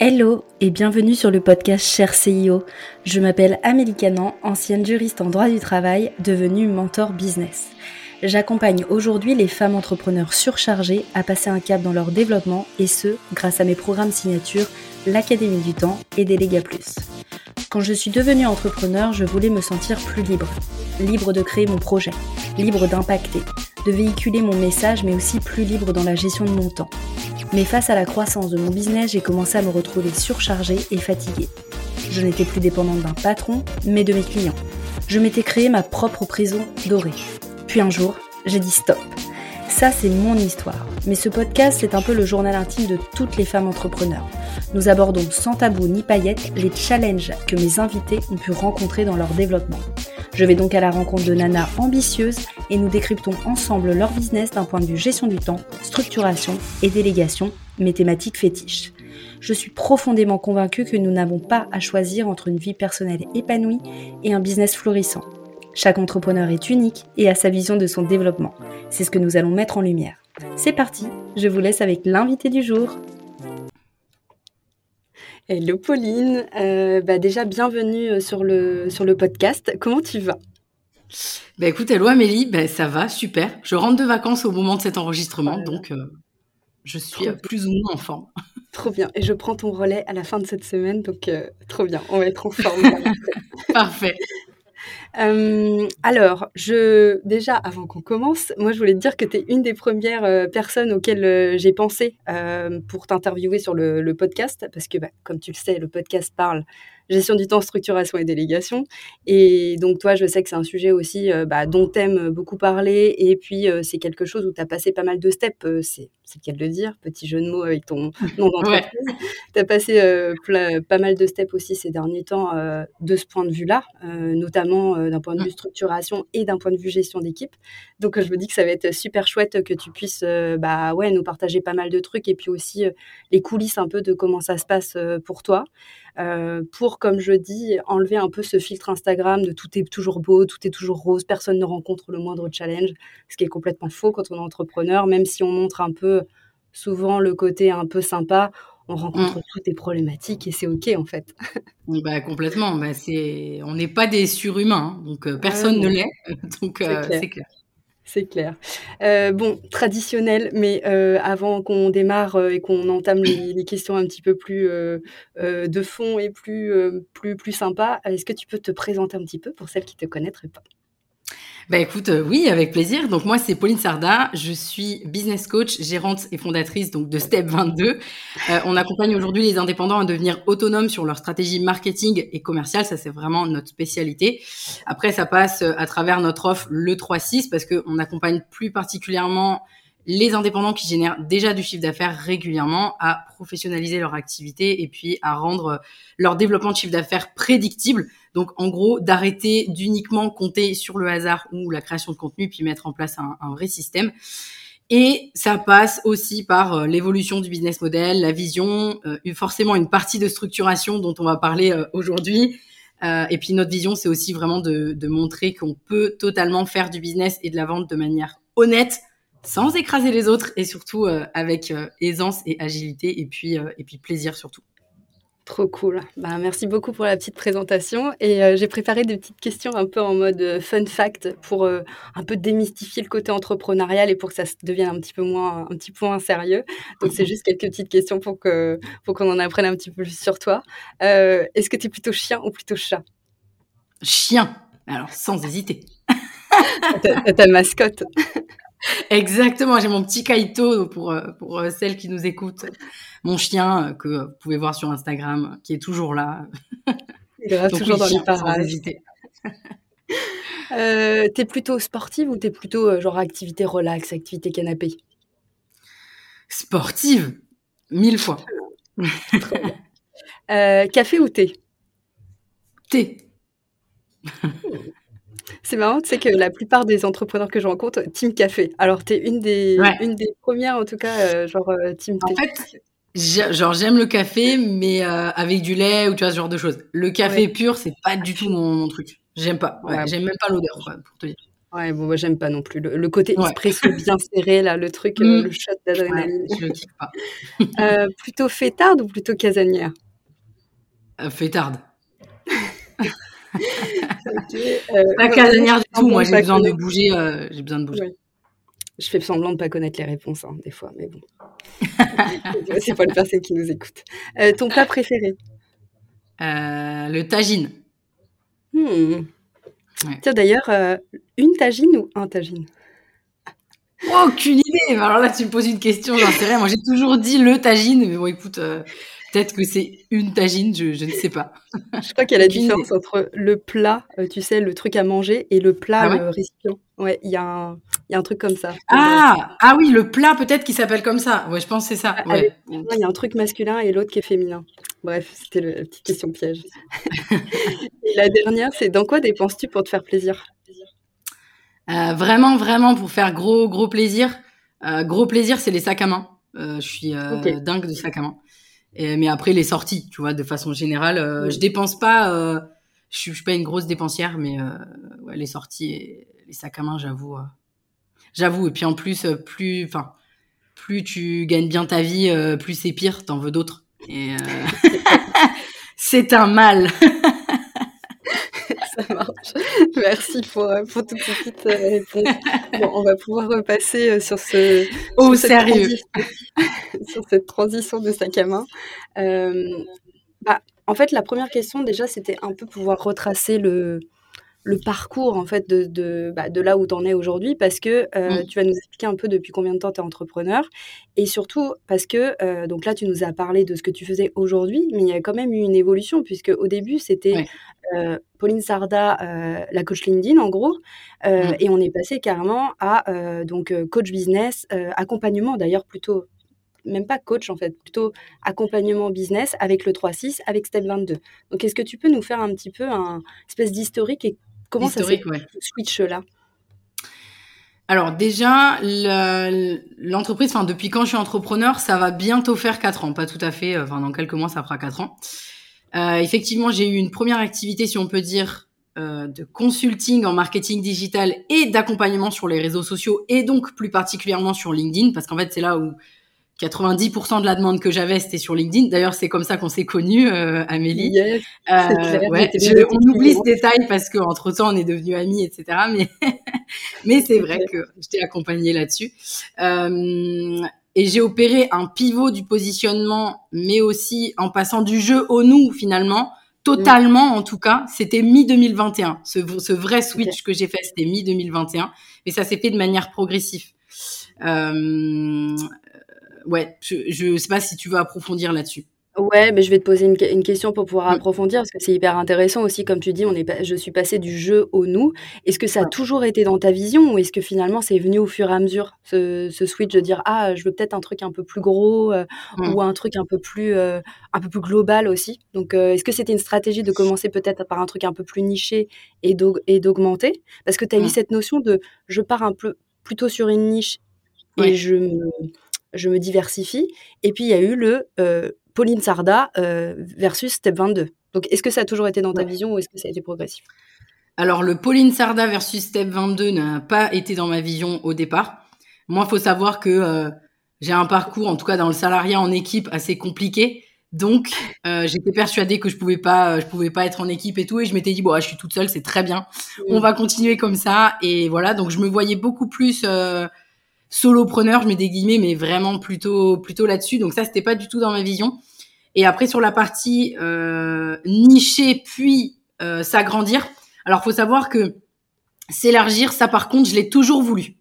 Hello et bienvenue sur le podcast Cher CIO. Je m'appelle Amélie Canan, ancienne juriste en droit du travail, devenue mentor business. J'accompagne aujourd'hui les femmes entrepreneurs surchargées à passer un cap dans leur développement et ce, grâce à mes programmes signature, l'Académie du Temps et Déléga Plus. Quand je suis devenue entrepreneur, je voulais me sentir plus libre. Libre de créer mon projet, libre d'impacter, de véhiculer mon message, mais aussi plus libre dans la gestion de mon temps. Mais face à la croissance de mon business, j'ai commencé à me retrouver surchargée et fatiguée. Je n'étais plus dépendante d'un patron, mais de mes clients. Je m'étais créé ma propre prison dorée. Puis un jour, j'ai dit stop. Ça, c'est mon histoire. Mais ce podcast, c'est un peu le journal intime de toutes les femmes entrepreneurs. Nous abordons sans tabou ni paillettes les challenges que mes invités ont pu rencontrer dans leur développement. Je vais donc à la rencontre de nanas ambitieuses et nous décryptons ensemble leur business d'un point de vue gestion du temps, structuration et délégation, mes thématiques fétiches. Je suis profondément convaincue que nous n'avons pas à choisir entre une vie personnelle épanouie et un business florissant. Chaque entrepreneur est unique et a sa vision de son développement. C'est ce que nous allons mettre en lumière. C'est parti, je vous laisse avec l'invité du jour. Hello Pauline, euh, bah déjà bienvenue euh, sur le, sur le podcast. Comment tu vas? Bah écoute, hello Amélie, bah, ça va, super. Je rentre de vacances au moment de cet enregistrement, donc euh, je suis plus ou moins en forme. Trop bien. Et je prends ton relais à la fin de cette semaine, donc trop bien. On va être en forme. Parfait. Euh, alors, je, déjà, avant qu'on commence, moi, je voulais te dire que tu es une des premières euh, personnes auxquelles euh, j'ai pensé pour t'interviewer sur le, podcast, parce que, bah, comme tu le sais, le podcast parle gestion du temps, structuration et délégation. Et donc, toi, je sais que c'est un sujet aussi bah, dont tu aimes beaucoup parler. Et puis, c'est quelque chose où tu as passé pas mal de steps. c'est le cas de le dire, petit jeu de mots avec ton nom d'entreprise. Tu as passé pas mal de steps aussi ces derniers temps de ce point de vue-là, notamment d'un point de vue mmh. structuration et d'un point de vue gestion d'équipe. Donc, je me dis que ça va être super chouette que tu puisses euh, bah, ouais, nous partager pas mal de trucs et puis aussi euh, les coulisses un peu de comment ça se passe pour toi. pour, comme je dis, enlever un peu ce filtre Instagram de tout est toujours beau, tout est toujours rose, personne ne rencontre le moindre challenge, ce qui est complètement faux quand on est entrepreneur, même si on montre un peu souvent le côté un peu sympa, on rencontre mmh. toutes les problématiques et c'est ok en fait. bah complètement, bah, c'est on n'est pas des surhumains, hein, donc euh, personne ne l'est, donc euh, c'est clair. C'est clair. Euh, bon, traditionnel, mais avant qu'on démarre et qu'on entame les, questions un petit peu plus de fond et plus, plus, plus sympa, est-ce que tu peux te présenter un petit peu pour celles qui ne te connaîtraient pas? Bah écoute, euh, oui, avec plaisir. Donc moi, c'est Pauline Sarda. Je suis business coach, gérante et fondatrice donc de Step 22. Euh, on accompagne aujourd'hui les indépendants à devenir autonomes sur leur stratégie marketing et commerciale. Ça, c'est vraiment notre spécialité. Après, ça passe euh, à travers notre offre le 3-6 parce qu'on accompagne plus particulièrement les indépendants qui génèrent déjà du chiffre d'affaires régulièrement à professionnaliser leur activité et puis à rendre leur développement de chiffre d'affaires prédictible. Donc en gros, d'arrêter d'uniquement compter sur le hasard ou la création de contenu puis mettre en place un, vrai système. Et ça passe aussi par euh, l'évolution du business model, la vision, euh, forcément une partie de structuration dont on va parler euh, aujourd'hui. et puis notre vision, c'est aussi vraiment de, de montrer qu'on peut totalement faire du business et de la vente de manière honnête, sans écraser les autres et surtout euh, avec euh, aisance et agilité et puis, euh, et puis plaisir surtout. Trop cool. Bah, merci beaucoup pour la petite présentation. Et j'ai préparé des petites questions un peu en mode fun fact pour un peu démystifier le côté entrepreneurial et pour que ça devienne un petit peu moins, un petit peu moins sérieux. Donc, c'est juste quelques petites questions pour qu'on pour qu'on en apprenne un petit peu plus sur toi. Est-ce que tu es plutôt chien ou plutôt chat? Chien. Alors, sans hésiter. ta, ta mascotte. Exactement, j'ai mon petit Kaito pour, euh, pour euh, celles qui nous écoutent. Mon chien euh, que vous pouvez voir sur Instagram, qui est toujours là. Il est toujours dans les parages. euh, t'es plutôt sportive ou t'es plutôt genre activité relax, activité canapé? Sportive, mille fois. café ou thé? Thé. C'est marrant, tu sais que la plupart des entrepreneurs que je rencontre, team café. Alors, tu es une des, une des premières, en tout cas, euh, genre euh, team thé. En fait, genre j'aime le café, mais euh, avec du lait ou tu vois ce genre de choses. Le café pur, c'est pas du tout mon, truc. J'aime pas. J'aime même pas l'odeur, pour te dire. Ouais, bon, moi, j'aime pas non plus. Le, côté expresso bien serré, là, le truc, mmh. le shot d'adrénaline. je le kiffe pas. euh, plutôt fêtarde ou plutôt casanière? euh, pas casanière du tout. Moi, j'ai besoin de bouger. j'ai besoin de bouger. Je fais semblant de pas connaître les réponses, hein, des fois, mais bon. c'est pas le personne qui nous écoute. Euh, ton plat préféré? Euh, Le tagine. Hmm. Tiens, d'ailleurs, euh, une tagine ou un tagine? Aucune idée. Alors là, tu me poses une question, j'en sais rien. Moi, j'ai toujours dit le tagine, mais bon, écoute, Peut-être que c'est une tagine, je, ne sais pas. Je crois qu'il y a la différence entre le plat, euh, tu sais, le truc à manger, et le plat, ah le récipient. Ouais, il y, a un, y a un truc comme ça. Ah, ah oui, le plat peut-être qui s'appelle comme ça. Ouais, je pense que c'est ça. Ah, il y a un truc masculin et l'autre qui est féminin. Bref, c'était la petite question piège. et la dernière, c'est dans quoi dépenses-tu pour te faire plaisir? Euh, Vraiment, vraiment, pour faire gros, gros plaisir. Euh, gros plaisir, c'est les sacs à main. je suis dingue de sacs à main mais après les sorties, tu vois, de façon générale, euh, je dépense pas. Euh, je, suis, suis pas une grosse dépensière, mais euh, ouais, les sorties et les sacs à main, j'avoue, j'avoue. Et puis en plus, plus, enfin, plus tu gagnes bien ta vie, plus c'est pire. T'en veux d'autres. Et c'est un mal. Merci pour, pour toutes ces petites réponses. Bon, on va pouvoir repasser sur ce. Au sérieux. sur cette transition de sac à main. Euh, bah, en fait, la première question, déjà, c'était un peu pouvoir retracer le, le parcours en fait de, de, bah, de là où tu en es aujourd'hui parce que euh, mmh. tu vas nous expliquer un peu depuis combien de temps tu es entrepreneur et surtout parce que euh, donc là tu nous as parlé de ce que tu faisais aujourd'hui mais il y a quand même eu une évolution puisque au début c'était Pauline Sarda la coach LinkedIn en gros mmh. et on est passé carrément à donc coach business accompagnement d'ailleurs plutôt même pas coach en fait, plutôt accompagnement business avec le 3-6, avec Step 22. Donc est-ce que tu peux nous faire un petit peu un espèce d'historique et comment ça s'est ouais. switch là alors déjà, l'entreprise, enfin depuis quand je suis entrepreneur, ça va bientôt faire 4 ans, pas tout à fait, enfin dans quelques mois ça fera 4 ans. Euh, effectivement, j'ai eu une première activité, si on peut dire, euh, de consulting en marketing digital et d'accompagnement sur les réseaux sociaux et donc plus particulièrement sur LinkedIn, parce qu'en fait c'est là où 90% de la demande que j'avais, c'était sur LinkedIn. D'ailleurs, c'est comme ça qu'on s'est connus, euh, Amélie. euh, ouais, on oublie ce détail parce qu'entre temps, on est devenus amis, etc. Mais, mais c'est vrai que je t'ai accompagnée là-dessus. Euh, et j'ai opéré un pivot du positionnement, mais aussi en passant du jeu au nous, finalement. Totalement, en tout cas, c'était mi-2021. Ce, ce vrai switch que j'ai fait, c'était mi-2021. Mais ça s'est fait de manière progressive. Euh, ouais, je ne sais pas si tu veux approfondir là-dessus. Ouais, mais je vais te poser une, question pour pouvoir approfondir parce que c'est hyper intéressant aussi, comme tu dis, on est, je suis passée du jeu au nous. Est-ce que ça a toujours été dans ta vision ou est-ce que finalement c'est venu au fur et à mesure ce, switch de dire ah je veux peut-être un truc un peu plus gros euh, mm. ou un truc un peu plus euh, un peu plus global aussi? Donc euh, est-ce que c'était une stratégie de commencer peut-être par un truc un peu plus niché et d'augmenter? Parce que tu as eu mm. cette notion de je pars un peu plutôt sur une niche et je me je me diversifie. Et puis, il y a eu le euh, Pauline Sarda euh, versus Step 22. Donc, est-ce que ça a toujours été dans ta vision ou est-ce que ça a été progressif? Alors, le Pauline Sarda versus Step 22 n'a pas été dans ma vision au départ. Moi, il faut savoir que euh, j'ai un parcours, en tout cas dans le salariat en équipe, assez compliqué. Donc, j'étais persuadée que je pouvais pas, je pouvais pas être en équipe et tout, et je m'étais dit bon, je suis toute seule, c'est très bien, on va continuer comme ça, et voilà. Donc, je me voyais beaucoup plus solopreneur, je mets des guillemets, mais vraiment plutôt plutôt là-dessus. Donc ça, c'était pas du tout dans ma vision. Et après sur la partie euh, nicher puis euh, s'agrandir. Alors faut savoir que s'élargir, ça par contre, je l'ai toujours voulu,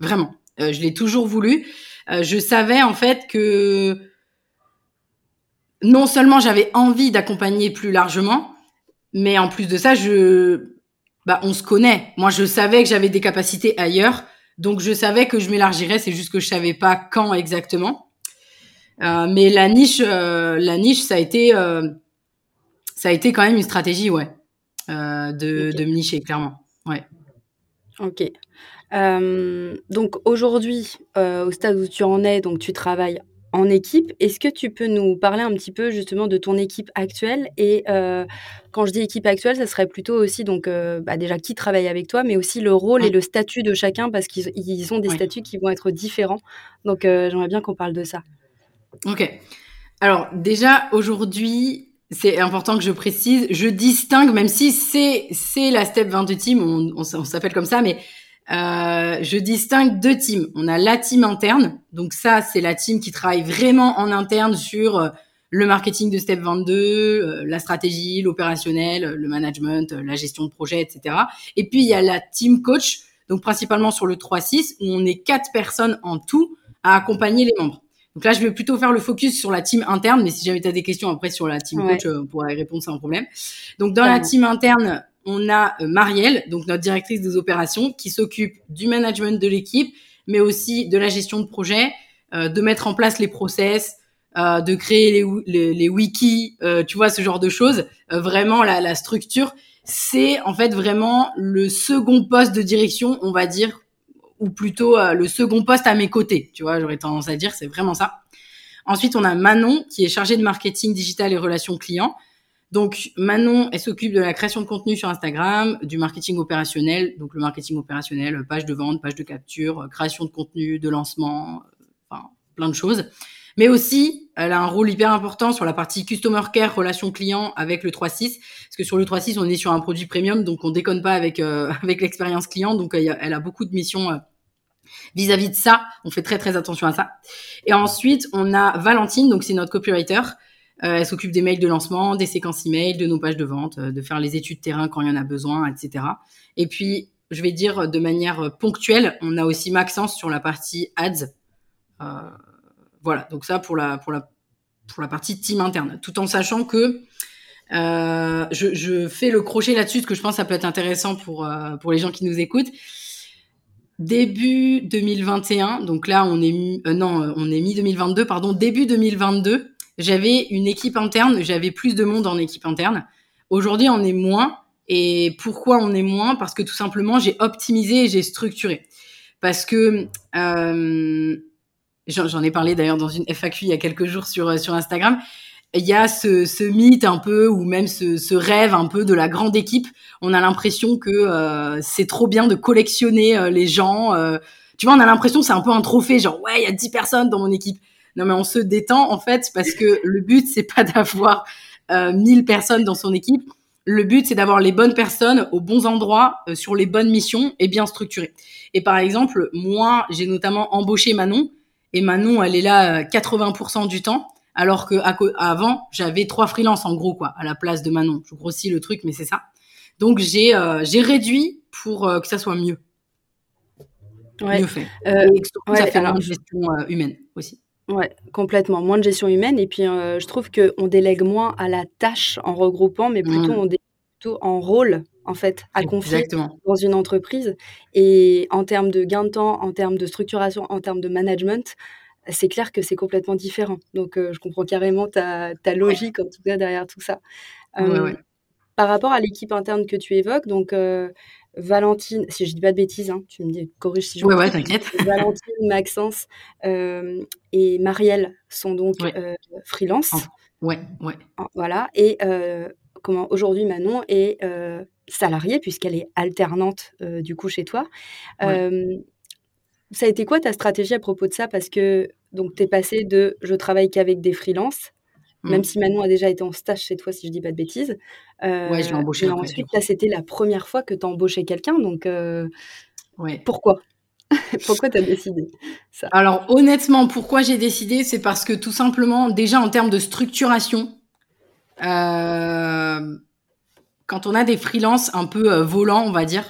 vraiment. Euh, je l'ai toujours voulu. Euh, je savais en fait que non seulement j'avais envie d'accompagner plus largement, mais en plus de ça, je, bah, on se connaît. Moi, je savais que j'avais des capacités ailleurs. Donc je savais que je m'élargirais, c'est juste que je savais pas quand exactement. Euh, mais la niche, euh, la niche, ça a été, euh, ça a été quand même une stratégie, ouais, de, de me nicher clairement, ouais. Ok. donc aujourd'hui, au stade où tu en es, donc tu travailles en équipe. Est-ce que tu peux nous parler un petit peu justement de ton équipe actuelle Et quand je dis équipe actuelle, ça serait plutôt aussi donc bah, déjà qui travaille avec toi, mais aussi le rôle et le statut de chacun parce qu'ils ont des statuts qui vont être différents. Donc j'aimerais bien qu'on parle de ça. Ok. Alors déjà aujourd'hui, c'est important que je précise, je distingue, même si c'est c'est la Step 22 Team, on, on, s'appelle comme ça, mais euh, je distingue deux teams. On a la team interne, donc ça c'est la team qui travaille vraiment en interne sur euh, le marketing de Step 22, euh, la stratégie, l'opérationnel, le management, la gestion de projet, etc. Et puis il y a la team coach, donc principalement sur le 3-6, où on est quatre personnes en tout à accompagner les membres. Donc là, je vais plutôt faire le focus sur la team interne, mais si jamais tu as des questions après sur la team coach, on pourra y répondre sans problème. Donc dans la team interne, on a euh, Marielle, donc notre directrice des opérations, qui s'occupe du management de l'équipe, mais aussi de la gestion de projet, euh, de mettre en place les process, euh, de créer les, les, wikis, tu vois, ce genre de choses. vraiment, la, la structure, c'est en fait vraiment le second poste de direction, on va dire, ou plutôt le second poste à mes côtés. Tu vois, j'aurais tendance à dire, c'est vraiment ça. Ensuite, on a Manon qui est chargée de marketing digital et relations clients. Donc Manon, elle s'occupe de la création de contenu sur Instagram, du marketing opérationnel, donc le marketing opérationnel, page de vente, page de capture, création de contenu, de lancement, enfin plein de choses. Mais aussi, elle a un rôle hyper important sur la partie customer care, relation client avec le 3.6, parce que sur le 3.6, on est sur un produit premium, donc on déconne pas avec euh, avec l'expérience client, donc elle a beaucoup de missions euh, vis-à-vis -vis de ça. On fait très très attention à ça. Et ensuite, on a Valentine, donc c'est notre copywriter euh, elle s'occupe des mails de lancement, des séquences email, de nos pages de vente, euh, de faire les études terrain quand il y en a besoin, etc. Et puis, je vais dire de manière ponctuelle, on a aussi Maxence sur la partie ads. Euh, voilà, donc ça pour la pour la pour la partie team interne, tout en sachant que euh, je, je, fais le crochet là-dessus, parce que je pense que ça peut être intéressant pour euh, pour les gens qui nous écoutent. Début 2021, donc là on est euh, non, on est mi 2022, pardon, début 2022 j'avais une équipe interne, j'avais plus de monde en équipe interne. Aujourd'hui, on est moins. Et pourquoi on est moins? Parce que tout simplement, j'ai optimisé et j'ai structuré. Parce que euh, j'en ai parlé d'ailleurs dans une FAQ il y a quelques jours sur sur Instagram. Il y a ce, ce mythe un peu ou même ce, ce, rêve un peu de la grande équipe. On a l'impression que euh, c'est trop bien de collectionner euh, les gens. Euh. tu vois, on a l'impression que c'est un peu un trophée, genre ouais, il y a 10 personnes dans mon équipe. Non, mais on se détend en fait parce que le but c'est pas d'avoir euh, 1000 personnes dans son équipe. Le but c'est d'avoir les bonnes personnes aux bons endroits euh, sur les bonnes missions et bien structurées. Et par exemple, moi j'ai notamment embauché Manon et Manon elle est là 80% euh, du temps. Alors que avant, j'avais trois freelances en gros quoi à la place de Manon. Je grossis le truc, mais c'est ça. Donc j'ai euh, j'ai réduit pour que ça soit mieux, mieux fait. et surtout, ça fait la gestion humaine aussi. Ouais, complètement. Moins de gestion humaine et puis, je trouve qu'on délègue moins à la tâche en regroupant, mais plutôt mmh. on délègue plutôt en rôle, en fait, à confier dans une entreprise et en termes de gain de temps, en termes de structuration, en termes de management, c'est clair que c'est complètement différent. Donc, je comprends carrément ta ta logique, en tout cas, derrière tout ça. par rapport à l'équipe interne que tu évoques, donc, Valentine, si je dis pas de bêtises, hein, tu me dis, corrige si je ouais, t'inquiète. Valentine, Maxence euh, et Marielle sont donc euh, freelance. Ouais, ouais. Voilà. Et euh, comment aujourd'hui Manon est salariée puisqu'elle est alternante du coup chez toi. ça a été quoi ta stratégie à propos de ça? Parce que donc tu es passé de je travaille qu'avec des freelances même mmh. si Manon a déjà été en stage chez toi, si je dis pas de bêtises. Euh, ouais, je l'ai embauché. ensuite, là, c'était la première fois que tu as embauché quelqu'un, donc euh, ouais. pourquoi? Pourquoi tu as décidé ça? Alors, honnêtement, pourquoi j'ai décidé C'est parce que tout simplement, déjà en termes de structuration, euh, quand on a des freelances un peu euh, volants, on va dire,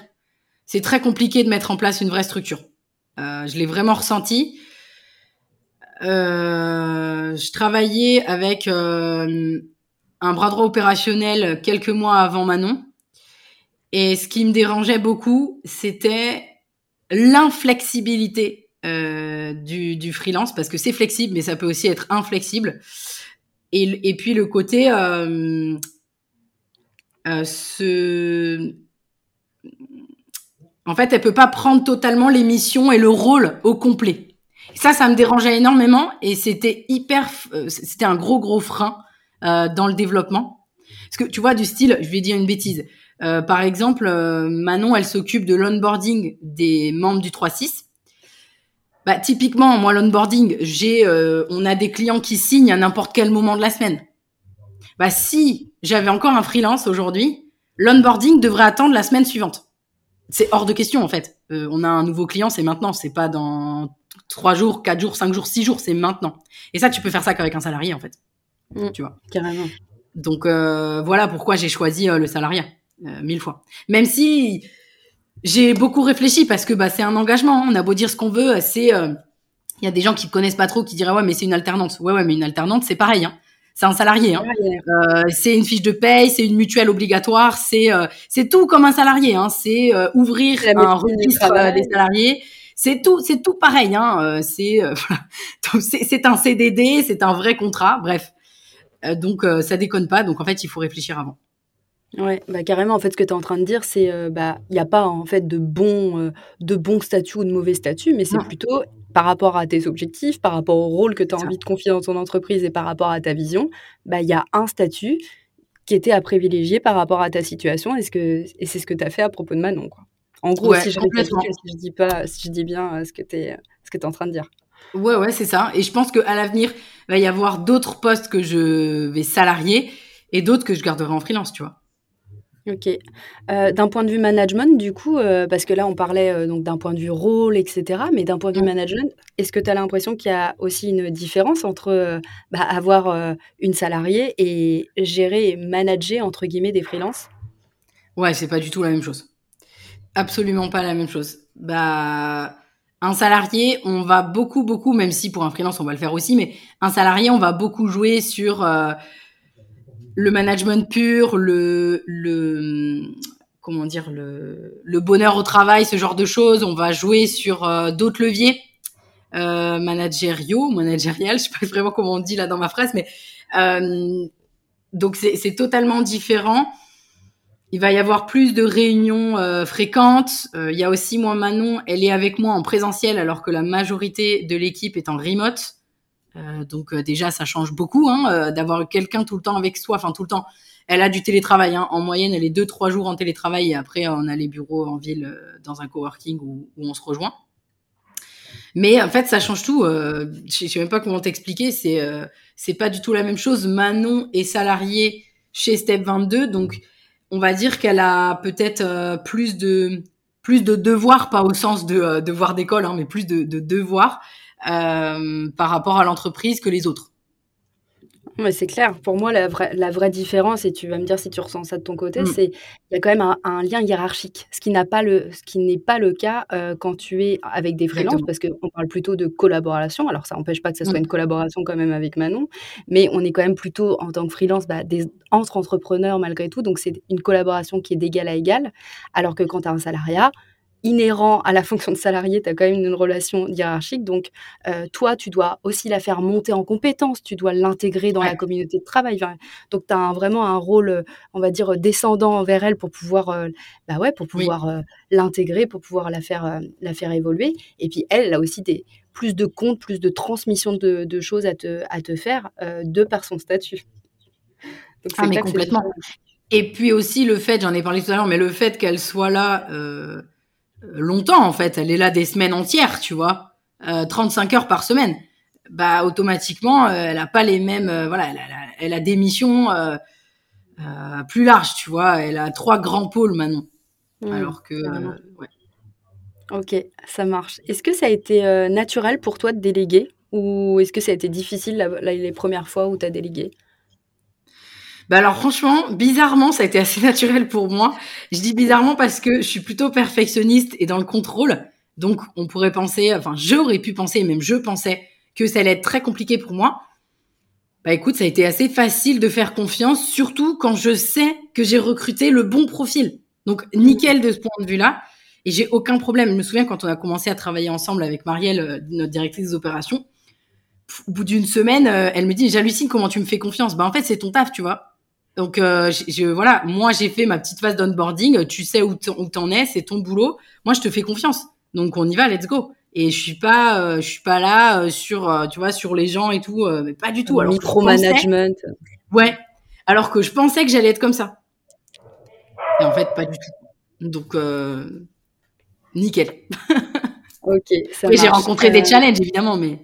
c'est très compliqué de mettre en place une vraie structure. Euh, je l'ai vraiment ressenti. Euh, je travaillais avec euh, un bras droit opérationnel quelques mois avant Manon. Et ce qui me dérangeait beaucoup, c'était l'inflexibilité euh, du, du, freelance, parce que c'est flexible, mais ça peut aussi être inflexible. Et, et puis le côté euh, euh, ce... En fait, elle peut pas prendre totalement les missions et le rôle au complet. Ça, ça me dérangeait énormément et c'était hyper, euh, c'était un gros gros frein euh, dans le développement. Parce que tu vois, du style, je vais dire une bêtise. Euh, par exemple, euh, Manon, elle s'occupe de l'onboarding des membres du 3-6. Bah, typiquement, moi, l'onboarding, j'ai, on a des clients qui signent à n'importe quel moment de la semaine. Bah, si j'avais encore un freelance aujourd'hui, l'onboarding devrait attendre la semaine suivante. C'est hors de question, en fait. On a un nouveau client, c'est maintenant, c'est pas dans trois jours, quatre jours, cinq jours, six jours, c'est maintenant. Et ça, tu peux faire ça qu'avec un salarié, en fait. Mm. Tu vois. Carrément. Donc euh, voilà pourquoi j'ai choisi euh, le salariat euh, mille fois. Même si j'ai beaucoup réfléchi parce que bah c'est un engagement. hein. On a beau dire ce qu'on veut, c'est il y a des gens qui connaissent pas trop qui diraient ouais mais c'est une alternante. Ouais ouais mais une alternante c'est pareil. Hein. C'est un salarié. Hein. C'est une fiche de paye, c'est une mutuelle obligatoire, c'est c'est tout comme un salarié. Hein. C'est ouvrir un registre des salariés. C'est tout, c'est tout pareil. Hein. Euh, c'est euh, c'est c'est un CDD, c'est un vrai contrat. Bref, Euh, donc ça déconne pas. Donc en fait il faut réfléchir avant. Ouais, bah carrément, en fait, ce que tu es en train de dire, c'est euh, bah il n'y a pas en fait de bon, euh, de bon statut ou de mauvais statut, mais c'est plutôt par rapport à tes objectifs, par rapport au rôle que tu as ça. envie de confier dans ton entreprise et par rapport à ta vision, bah il y a un statut qui était à privilégier par rapport à ta situation et, ce que, et c'est ce que tu as fait à propos de Manon. Quoi. En gros, Ouais, si je si je dis pas, si je dis bien euh, ce que tu es, ce que es en train de dire. Ouais, ouais, c'est ça. Et je pense qu'à l'avenir, il va y avoir d'autres postes que je vais salarier et d'autres que je garderai en freelance, tu vois. Ok. Euh, d'un point de vue management, du coup, euh, parce que là, on parlait euh, donc d'un point de vue rôle, etc. Mais d'un point de vue management, est-ce que tu as l'impression qu'il y a aussi une différence entre euh, bah, avoir euh, une salariée et gérer et manager, entre guillemets, des freelances? Ouais, c'est pas du tout la même chose. Absolument pas la même chose. Bah, un salarié, on va beaucoup, beaucoup, même si pour un freelance, on va le faire aussi, mais un salarié, on va beaucoup jouer sur euh, le management pur, le, comment dire, le, bonheur au travail, ce genre de choses. On va jouer sur euh, d'autres leviers euh, managériaux, managérial, je sais pas vraiment comment on dit là dans ma phrase, mais euh, donc c'est totalement différent. Il va y avoir plus de réunions euh, fréquentes. Euh, il y a aussi moi Manon, elle est avec moi en présentiel alors que la majorité de l'équipe est en remote. Euh, donc euh, déjà ça change beaucoup hein, euh, d'avoir quelqu'un tout le temps avec soi, enfin tout le temps. Elle a du télétravail. Hein. En moyenne, elle est deux trois jours en télétravail et après on a les bureaux en ville dans un coworking où, où on se rejoint. Mais en fait, ça change tout. Euh, je sais même pas comment t'expliquer. C'est euh, c'est pas du tout la même chose. Manon est salariée chez Step 22, donc on va dire qu'elle a peut-être euh, plus de plus de devoirs, pas au sens de euh, devoir d'école, hein, mais plus de, de devoirs euh, par rapport à l'entreprise que les autres. C'est clair. Pour moi, la vraie, la vraie différence, et tu vas me dire si tu ressens ça de ton côté, Mm. c'est il y a quand même un, un lien hiérarchique, ce qui n'a pas le, ce qui n'est pas le cas euh, quand tu es avec des freelances, parce qu'on parle plutôt de collaboration. Alors, ça n'empêche pas que ce soit Mm. une collaboration quand même avec Manon, mais on est quand même plutôt en tant que freelance bah, des entre entrepreneurs malgré tout, donc c'est une collaboration qui est d'égal à égal, alors que quand tu as un salariat inhérent à la fonction de salarié, tu as quand même une relation hiérarchique. Donc, euh, toi, tu dois aussi la faire monter en compétences, tu dois l'intégrer dans la communauté de travail. Donc, tu as vraiment un rôle, euh, on va dire, descendant envers elle pour pouvoir, euh, bah ouais, pour Oui. pouvoir euh, l'intégrer, pour pouvoir la faire, euh, la faire évoluer. Et puis, elle, elle a aussi des, plus de comptes, plus de transmission de, de choses à te, à te faire euh, de par son statut. Donc, Ah c'est mais complètement. Et puis aussi le fait, j'en ai parlé tout à l'heure, mais le fait qu'elle soit là euh, longtemps en fait, elle est là des semaines entières, tu vois, euh, 35 heures par semaine. Bah automatiquement, euh, elle a pas les mêmes, euh, voilà, elle a, elle des missions euh, euh, plus larges, tu vois. Elle a trois grands pôles maintenant, Mm, alors que euh, ouais. Ok, ça marche. Est-ce que ça a été euh, naturel pour toi de déléguer? Ou est-ce que ça a été difficile la- la- les premières fois où tu as délégué? Bah alors franchement, bizarrement, ça a été assez naturel pour moi. Je dis bizarrement parce que je suis plutôt perfectionniste et dans le contrôle. Donc on pourrait penser, enfin j'aurais pu penser, même je pensais que ça allait être très compliqué pour moi. Bah écoute, ça a été assez facile de faire confiance, surtout quand je sais que j'ai recruté le bon profil. Donc nickel de ce point de vue-là. Et j'ai aucun problème. Je me souviens quand on a commencé à travailler ensemble avec Marielle, euh, notre directrice des opérations. Au bout d'une semaine, euh, elle me dit j'hallucine comment tu me fais confiance. Bah en fait c'est ton taf, tu vois. Donc euh, je, je- voilà, moi j'ai fait ma petite phase d'onboarding. Tu sais où t'en es, c'est ton boulot. Moi je te fais confiance. Donc on y va, let's go. Et je suis pas, je suis pas là sur, tu vois, sur les gens et tout, mais pas du tout. Alors micromanagement. Ouais. Alors que je pensais que j'allais être comme ça. Et en fait, pas du tout. Donc, nickel. ok. Ça oui, j'ai rencontré des challenges évidemment, mais.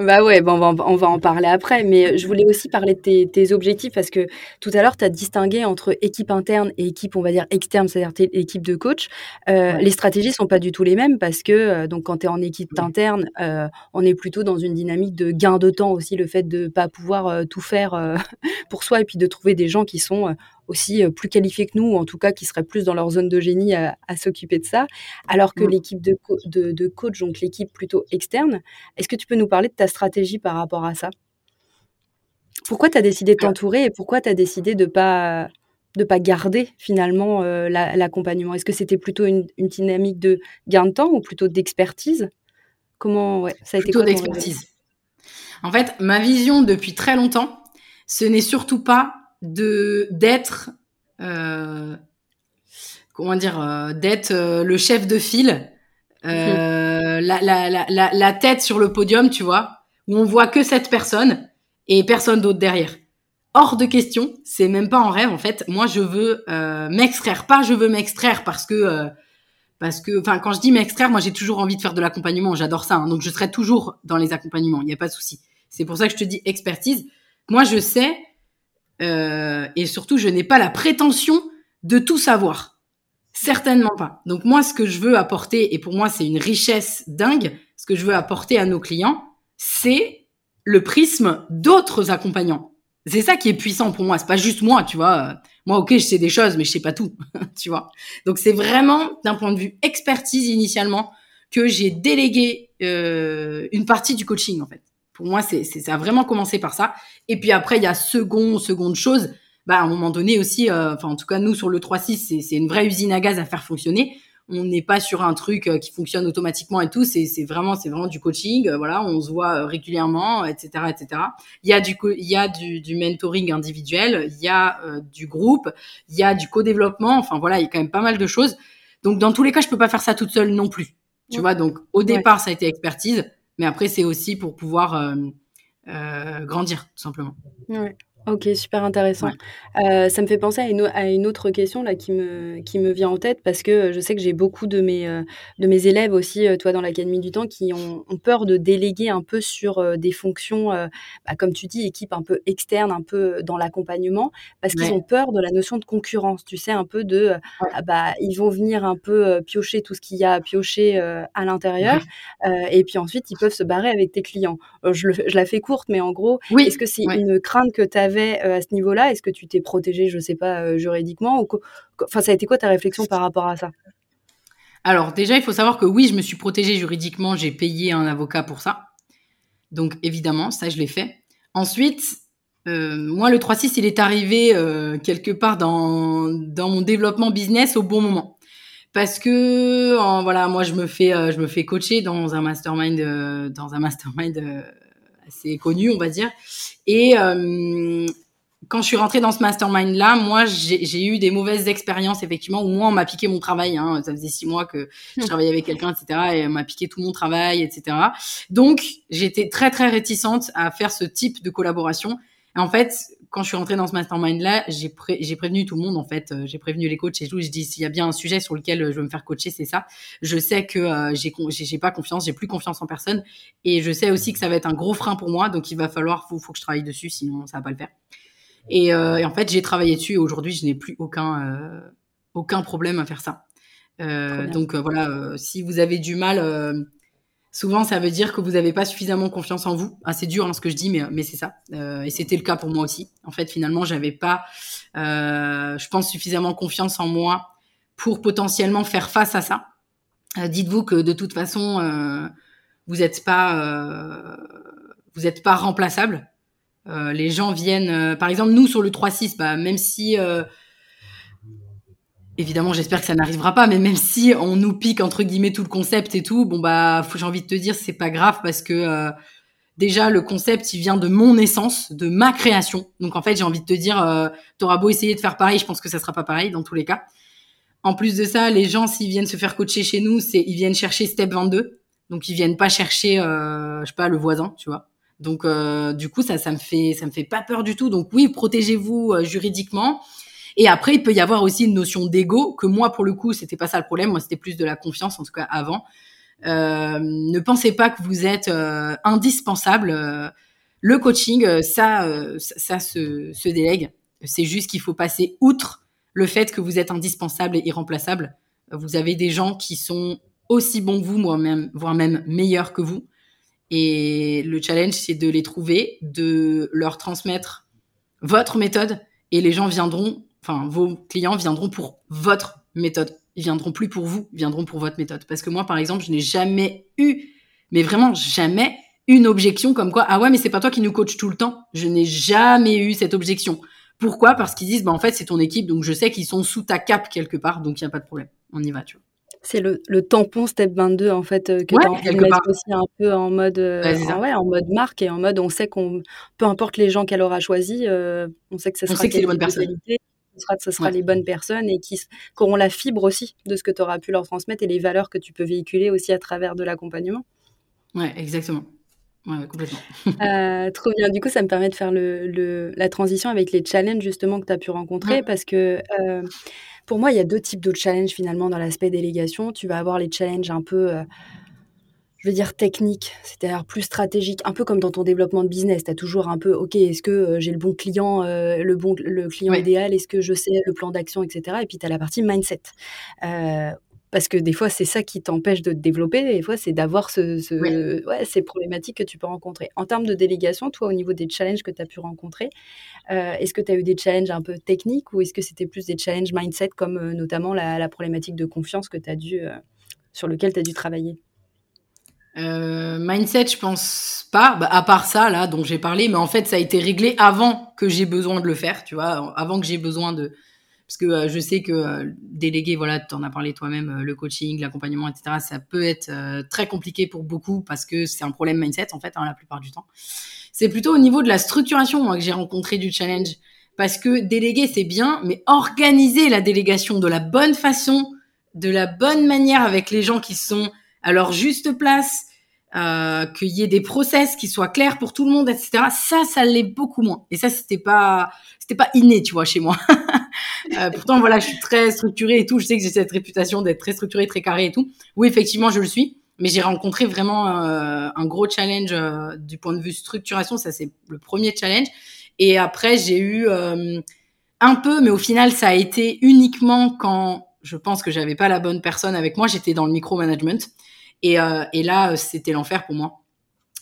Bah ouais, bon, on, va, on va en parler après, mais je voulais aussi parler de tes, tes objectifs parce que tout à l'heure, tu as distingué entre équipe interne et équipe, on va dire, externe, c'est-à-dire équipe de coach. Euh, Les stratégies sont pas du tout les mêmes parce que euh, donc quand tu es en équipe interne, euh, on est plutôt dans une dynamique de gain de temps aussi, le fait de pas pouvoir euh, tout faire pour soi et puis de trouver des gens qui sont aussi plus qualifiés que nous, ou en tout cas qui seraient plus dans leur zone de génie à, s'occuper de ça, alors que l'équipe de, de, coach, donc l'équipe plutôt externe, est-ce que tu peux nous parler de ta stratégie par rapport à ça? Pourquoi tu as décidé de t'entourer et pourquoi tu as décidé de pas de pas garder finalement l'accompagnement? Est-ce que c'était plutôt une, dynamique de gain de temps ou plutôt d'expertise? Comment ouais, ça a plutôt d'expertise. En fait, ma vision depuis très longtemps, ce n'est surtout pas de d'être euh, comment dire euh, d'être euh, le chef de file euh, la, la, la, la, tête sur le podium tu vois où on voit que cette personne et personne d'autre derrière. Hors de question c'est même pas en rêve en fait. Moi je veux m'extraire. Pas je veux m'extraire parce que parce que enfin quand je dis m'extraire moi j'ai toujours envie de faire de l'accompagnement. J'adore ça hein. donc je serai toujours dans les accompagnements. Il n'y a pas de souci. C'est pour ça que je te dis expertise. Moi je sais euh, et surtout, je n'ai pas la prétention de tout savoir. Certainement pas. Donc moi, ce que je veux apporter, et pour moi c'est une richesse dingue, ce que je veux apporter à nos clients, c'est le prisme d'autres accompagnants. C'est ça qui est puissant pour moi. C'est pas juste moi, tu vois. Moi, ok, je sais des choses, mais je sais pas tout, tu vois. Donc c'est vraiment d'un point de vue expertise initialement que j'ai délégué euh, une partie du coaching en fait. Pour moi, c'est, ça a vraiment commencé par ça. Et puis après, il y a second, seconde chose. Bah, à un moment donné aussi, euh, enfin, en tout cas, nous, sur le 3.6, c'est, c'est une vraie usine à gaz à faire fonctionner. On n'est pas sur un truc euh, qui fonctionne automatiquement et tout. C'est, c'est vraiment, c'est vraiment du coaching. Euh, voilà, on se voit régulièrement, etc., etc. Il y a du, il y a du, du mentoring individuel, il y a du groupe, il y a du co-développement. Enfin, voilà, il y a quand même pas mal de choses. Donc, dans tous les cas, je peux pas faire ça toute seule non plus. Tu vois, donc au départ, ça a été expertise. Mais après, c'est aussi pour pouvoir euh, euh, grandir, tout simplement. Ok, super intéressant. Euh, ça me fait penser à une, à une autre question là qui me, qui me vient en tête parce que je sais que j'ai beaucoup de mes, euh, de mes élèves aussi, euh, toi dans l'Académie du Temps, qui ont, ont peur de déléguer un peu sur des fonctions, bah, comme tu dis, équipe un peu externe, un peu dans l'accompagnement, parce qu'ils ont peur de la notion de concurrence, tu sais, un peu de, ah bah, ils vont venir un peu piocher tout ce qu'il y a à piocher à l'intérieur, et puis ensuite ils peuvent se barrer avec tes clients. je, le, je la fais courte, mais en gros, oui. est-ce que c'est une crainte que tu as euh, à ce niveau-là? Est-ce que tu t'es protégé, je ne sais pas, euh, juridiquement ou Enfin, ça a été quoi ta réflexion par rapport à ça? Alors, déjà, il faut savoir que oui, je me suis protégée juridiquement. J'ai payé un avocat pour ça. Donc, évidemment, ça, je l'ai fait. Ensuite, euh, moi, le 3-6, il est arrivé quelque part dans, dans mon développement business au bon moment. Parce que, voilà, moi, je me fais, je me fais coacher dans un mastermind, dans un mastermind assez connu, on va dire. Et euh, quand je suis rentrée dans ce mastermind-là, moi, j'ai eu des mauvaises expériences, effectivement, où moi, on m'a piqué mon travail. Hein. Ça faisait six mois que je hmm. travaillais avec quelqu'un, etc. Et on m'a piqué tout mon travail, etc. Donc, j'étais très, très réticente à faire ce type de collaboration. Et en fait, quand je suis rentrée dans ce mastermind-là, j'ai prévenu tout le monde, en fait. Euh, j'ai prévenu les coachs et tout. Je dis, s'il y a bien un sujet sur lequel je veux me faire coacher, c'est ça. Je sais que euh, j'ai pas confiance, j'ai plus confiance en personne. Et je sais aussi que ça va être un gros frein pour moi. Donc, il va falloir, faut, faut que je travaille dessus, sinon ça va pas le faire. Et, euh, et en fait, j'ai travaillé dessus et aujourd'hui, je n'ai plus aucun, euh, aucun problème à faire ça. Euh, donc voilà, si vous avez du mal souvent ça veut dire que vous n'avez pas suffisamment confiance en vous. Ah, c'est dur hein, ce que je dis, mais, mais c'est ça. Euh, et c'était le cas pour moi aussi. En fait, finalement, j'avais pas, euh, je pense, suffisamment confiance en moi pour potentiellement faire face à ça. Euh, dites-vous que de toute façon, euh, vous n'êtes pas, euh, vous êtes pas remplaçable. les gens viennent, par exemple, nous sur le 3-6, bah, même si Évidemment, j'espère que ça n'arrivera pas, mais même si on nous pique entre guillemets tout le concept et tout, bon bah, j'ai envie de te dire, c'est pas grave parce que euh, déjà le concept, il vient de mon essence, de ma création. Donc en fait, j'ai envie de te dire, euh, t'auras beau essayer de faire pareil, je pense que ça sera pas pareil dans tous les cas. En plus de ça, les gens s'ils viennent se faire coacher chez nous, c'est ils viennent chercher Step 22. donc ils viennent pas chercher, euh, je sais pas, le voisin, tu vois. Donc euh, du coup ça, ça me fait, ça me fait pas peur du tout. Donc oui, protégez-vous euh, juridiquement. Et après, il peut y avoir aussi une notion d'ego que moi, pour le coup, c'était pas ça le problème. Moi, c'était plus de la confiance, en tout cas avant. Euh, ne pensez pas que vous êtes euh, indispensable. le coaching, ça, ça, ça se, se délègue. C'est juste qu'il faut passer outre le fait que vous êtes indispensable et irremplaçable. Vous avez des gens qui sont aussi bons que vous, moi-même, voire même meilleurs que vous. Et le challenge, c'est de les trouver, de leur transmettre votre méthode et les gens viendront, enfin, vos clients viendront pour votre méthode. Ils viendront plus pour vous, ils viendront pour votre méthode. Parce que moi, par exemple, je n'ai jamais eu, mais vraiment jamais, une objection comme quoi, ah ouais, mais c'est pas toi qui nous coach tout le temps. Je n'ai jamais eu cette objection. Pourquoi? Parce qu'ils disent, bah en fait, c'est ton équipe, donc je sais qu'ils sont sous ta cape quelque part, donc il n'y a pas de problème. On y va, tu vois. C'est le, le, tampon Step 22 en fait euh, que ouais, tu aussi un peu en mode euh, ouais, en mode marque et en mode on sait qu'on peu importe les gens qu'elle aura choisi, euh, on sait que ce sera les bonnes personnes. Ce sera, ce sera ouais. les bonnes personnes et qui, qui, auront la fibre aussi de ce que tu auras pu leur transmettre et les valeurs que tu peux véhiculer aussi à travers de l'accompagnement. Ouais, exactement. Ouais, complètement. euh, trop bien. Du coup, ça me permet de faire le, le, la transition avec les challenges justement que tu as pu rencontrer ouais. parce que euh, pour moi, il y a deux types de challenges finalement dans l'aspect délégation. Tu vas avoir les challenges un peu, euh, je veux dire, techniques, c'est-à-dire plus stratégiques, un peu comme dans ton développement de business. Tu as toujours un peu, OK, est-ce que euh, j'ai le bon client, euh, le bon le client idéal, est-ce que je sais le plan d'action, etc. Et puis tu as la partie mindset. parce que des fois, c'est ça qui t'empêche de te développer. Des fois, c'est d'avoir ce, ce ouais. ouais. ces problématiques que tu peux rencontrer. En termes de délégation, toi, au niveau des challenges que tu as pu rencontrer, euh, est-ce que tu as eu des challenges un peu techniques ou est-ce que c'était plus des challenges mindset comme euh, notamment la, la, problématique de confiance que as dû, euh, sur lequel tu as dû travailler? Mindset, je pense pas, bah, à part ça, là, dont j'ai parlé, mais en fait, ça a été réglé avant que j'ai besoin de le faire, tu vois, avant que j'ai besoin de, parce que euh, je sais que euh, déléguer, voilà, tu en as parlé toi-même, euh, le coaching, l'accompagnement, etc., ça peut être très compliqué pour beaucoup parce que c'est un problème mindset, en fait, hein, la plupart du temps. C'est plutôt au niveau de la structuration, moi, que j'ai rencontré du challenge. Parce que déléguer, c'est bien, mais organiser la délégation de la bonne façon, de la bonne manière avec les gens qui sont à leur juste place, euh, qu'il y ait des process qui soient clairs pour tout le monde, etc. Ça, ça l'est beaucoup moins. Et ça, c'était pas, c'était pas inné, tu vois, chez moi. euh, pourtant, voilà, je suis très structurée et tout. Je sais que j'ai cette réputation d'être très structurée, très carrée et tout. Oui, effectivement, je le suis. Mais j'ai rencontré vraiment euh, un gros challenge euh, du point de vue structuration. Ça, c'est le premier challenge. Et après, j'ai eu euh, un peu, mais au final, ça a été uniquement quand je pense que j'avais pas la bonne personne avec moi. J'étais dans le micromanagement. Et, euh, et là, c'était l'enfer pour moi.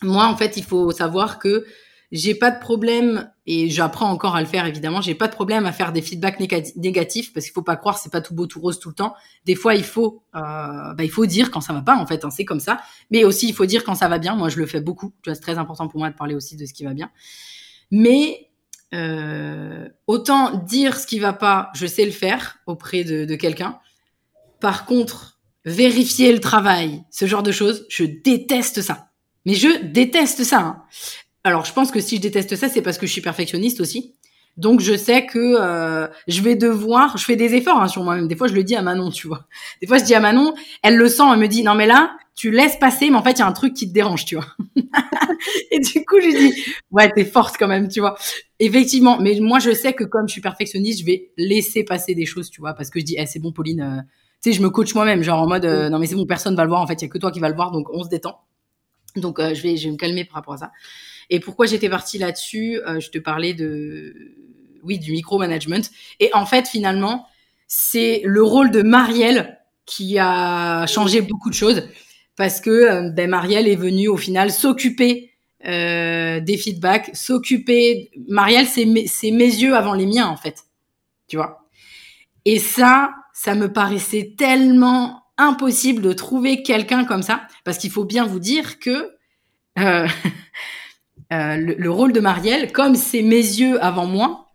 Moi, en fait, il faut savoir que j'ai pas de problème et j'apprends encore à le faire évidemment. J'ai pas de problème à faire des feedbacks négatifs parce qu'il faut pas croire c'est pas tout beau tout rose tout le temps. Des fois il faut euh, bah, il faut dire quand ça va pas en fait, hein, c'est comme ça. Mais aussi il faut dire quand ça va bien. Moi je le fais beaucoup. C'est très important pour moi de parler aussi de ce qui va bien. Mais euh, autant dire ce qui va pas, je sais le faire auprès de quelqu'un. Par contre vérifier le travail, ce genre de choses, je déteste ça. Mais je déteste ça. Hein. Alors, je pense que si je déteste ça, c'est parce que je suis perfectionniste aussi. Donc, je sais que euh, je vais devoir, je fais des efforts hein, sur moi-même. Des fois, je le dis à Manon, tu vois. Des fois, je dis à Manon, elle le sent, elle me dit, non mais là, tu laisses passer, mais en fait, il y a un truc qui te dérange, tu vois. et du coup, je dis, ouais, t'es forte quand même, tu vois. Effectivement, mais moi, je sais que comme je suis perfectionniste, je vais laisser passer des choses, tu vois, parce que je dis, eh, c'est bon, Pauline. Euh, sais, je me coach moi-même, genre en mode, euh, non mais c'est bon, personne va le voir, en fait, il y a que toi qui va le voir, donc on se détend. Donc euh, je vais, je vais me calmer par rapport à ça. Et pourquoi j'étais partie là-dessus euh, Je te parlais de, oui, du micromanagement. Et en fait, finalement, c'est le rôle de Marielle qui a changé beaucoup de choses parce que euh, ben, Marielle est venue au final s'occuper euh, des feedbacks, s'occuper. Marielle, c'est mes, mes yeux avant les miens en fait, tu vois? Et ça, ça me paraissait tellement impossible de trouver quelqu'un comme ça, parce qu'il faut bien vous dire que euh, euh, le, le, rôle de Marielle, comme c'est mes yeux avant moi,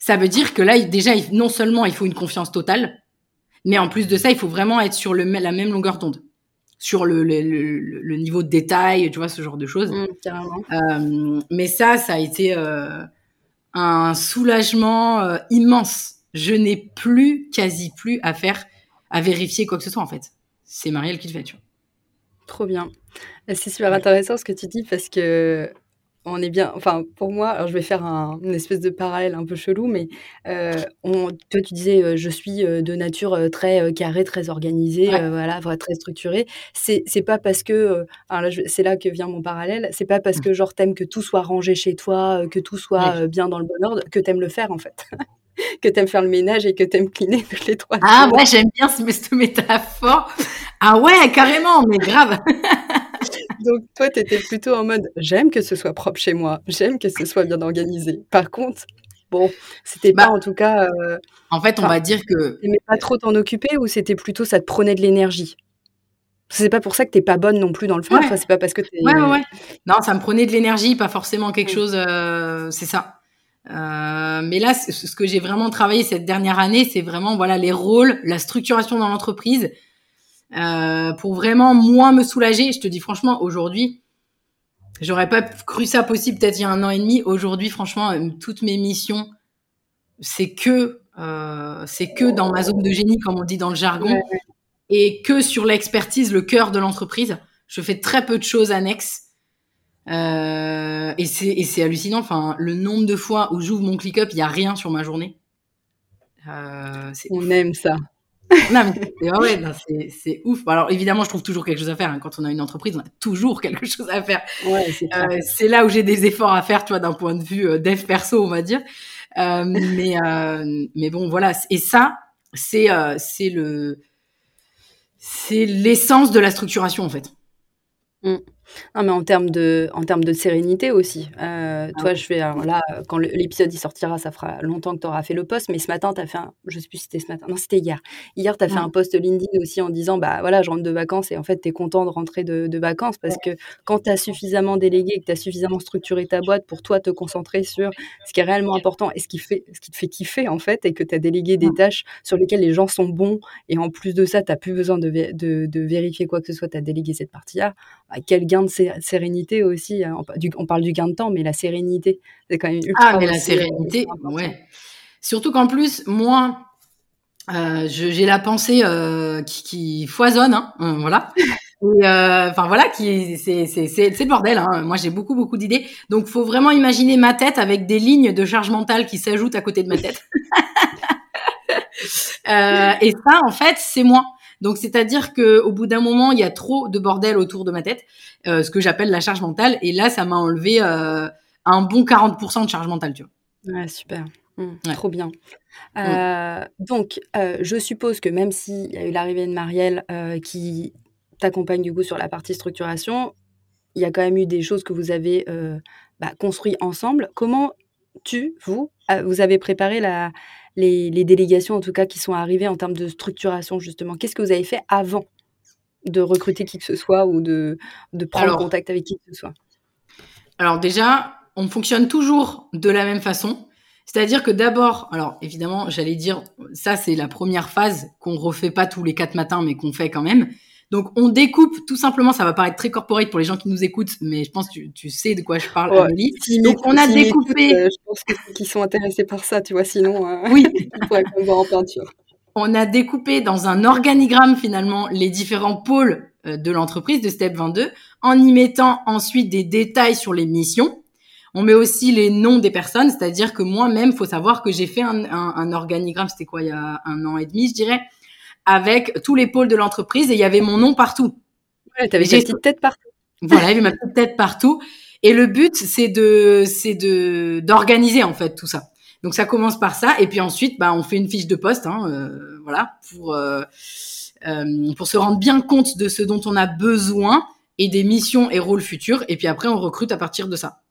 ça veut dire que là, déjà, non seulement il faut une confiance totale, mais en plus de ça, il faut vraiment être sur le, la même longueur d'onde, sur le, niveau de détail, tu vois, ce genre de choses. Mmh, euh, mais ça, ça a été un soulagement immense je n'ai plus, quasi plus à faire, à vérifier quoi que ce soit en fait. C'est Marielle qui le fait, tu vois. Trop bien. C'est super intéressant ce que tu dis parce que on est bien, enfin pour moi, alors je vais faire un, une espèce de parallèle un peu chelou, mais euh, on, toi tu disais euh, je suis euh, de nature très carrée, très organisée, voilà, très structurée. C'est c'est pas parce que, c'est là que vient mon parallèle, c'est pas parce mmh. que genre t'aimes que tout soit rangé chez toi, que tout soit bien dans le bon ordre, que t'aimes le faire en fait. que t'aimes faire le ménage et que t'aimes cleaner toutes les trois. Ah ouais, j'aime bien cette métaphore. Ah ouais, carrément, mais grave. Donc toi, tu étais plutôt en mode j'aime que ce soit propre chez moi, j'aime que ce soit bien organisé. Par contre, bon, c'était pas bah, en tout cas. Euh, en fait, on va dire que. Tu pas trop t'en occuper ou c'était plutôt ça te prenait de l'énergie? C'est pas pour ça que t'es pas bonne non plus dans le fond. c'est pas parce que t'es. Ouais, ouais, Non, ça me prenait de l'énergie, pas forcément quelque chose. Euh, c'est ça. Euh, mais là, ce que j'ai vraiment travaillé cette dernière année, c'est vraiment voilà les rôles, la structuration dans l'entreprise, euh, pour vraiment moins me soulager. Je te dis franchement, aujourd'hui, j'aurais pas cru ça possible peut-être il y a un an et demi. Aujourd'hui, franchement, euh, toutes mes missions, c'est que euh, c'est que dans ma zone de génie, comme on dit dans le jargon, et que sur l'expertise, le cœur de l'entreprise. Je fais très peu de choses annexes. Euh, et c'est hallucinant. Enfin, le nombre de fois où j'ouvre mon ClickUp, il y a rien sur ma journée. Euh, on aime ça non, mais c'est ouf. Alors, évidemment, je trouve toujours quelque chose à faire. Hein. Quand on a une entreprise, on a toujours quelque chose à faire. Euh, c'est là où j'ai des efforts à faire, tu vois, d'un point de vue euh, dev perso, on va dire. Euh, mais, mais bon, voilà. Et ça, c'est c'est le c'est l'essence de la structuration, en fait. Mmh. Non, mais en termes de, en termes de sérénité aussi. Euh, ah toi, je fais, là, quand l'épisode il sortira, ça fera longtemps que tu auras fait le post, mais ce matin, tu as fait un, je sais plus si c'était ce matin, non, c'était hier. Hier, tu as fait un post LinkedIn aussi en disant, bah voilà, je rentre de vacances et en fait, tu es content de rentrer de, de vacances parce que quand tu as suffisamment délégué et que tu as suffisamment structuré ta boîte pour toi te concentrer sur ce qui est réellement important et ce qui, fait, ce qui te fait kiffer en fait et que tu as délégué des tâches sur lesquelles les gens sont bons et en plus de ça, tu n'as plus besoin de, de, de, vérifier quoi que ce soit, tu as délégué cette partie-là, bah, quel gain de sérénité aussi. Hein. On, parle du gain de temps, mais la sérénité, c'est quand même ultra. Ah, mais la euh, sérénité, ouais. Surtout qu'en plus, moi, euh, j'ai la pensée euh, qui, foisonne, hein, voilà. Enfin voilà, qui c'est c'est bordel. Hein. Moi, j'ai beaucoup beaucoup d'idées, donc faut vraiment imaginer ma tête avec des lignes de charge mentale qui s'ajoutent à côté de ma tête. et ça, en fait, c'est moi. Donc c'est-à-dire que au bout d'un moment, il y a trop de bordel autour de ma tête, euh, ce que j'appelle la charge mentale. Et là, ça m'a enlevé euh, un bon 40% de charge mentale, tu vois. Ouais, super. Mmh, trop bien. Mmh. Euh, donc, je suppose que même s'il y a eu l'arrivée de Marielle qui t'accompagne du coup sur la partie structuration, il y a quand même eu des choses que vous avez bah, construites ensemble. Comment tu, vous, vous avez préparé la, les, délégations, en tout cas, qui sont arrivées en termes de structuration, justement Qu'est-ce que vous avez fait avant de recruter qui que ce soit ou de, de prendre contact avec qui que ce soit? Alors déjà, on fonctionne toujours de la même façon. C'est-à-dire que d'abord, alors évidemment, j'allais dire, ça c'est la première phase qu'on refait pas tous les quatre matins, mais qu'on fait quand même. Donc, on découpe tout simplement, ça va paraître très corporate pour les gens qui nous écoutent, mais je pense que tu, sais de quoi je parle, Amélie. Donc, on a découpé. Euh, je pense que qui sont intéressés par ça, tu vois, sinon, euh, oui, on pourrait voir en peinture. On a découpé dans un organigramme finalement les différents pôles euh, de l'entreprise de Step 22 en y mettant ensuite des détails sur les missions. On met aussi les noms des personnes, c'est-à-dire que moi-même, faut savoir que j'ai fait un, un, un organigramme, c'était quoi, il y a un an et demi, je dirais, avec tous les pôles de l'entreprise et il y avait mon nom partout. Ouais, t'avais ta petite tête partout. Voilà, il y avait ma petite tête partout. Et le but, c'est de, c'est de, d'organiser en fait tout ça. Donc ça commence par ça, et puis ensuite, bah, on fait une fiche de poste, hein, euh, voilà, pour euh, euh, pour se rendre bien compte de ce dont on a besoin et des missions et rôles futurs. Et puis après, on recrute à partir de ça.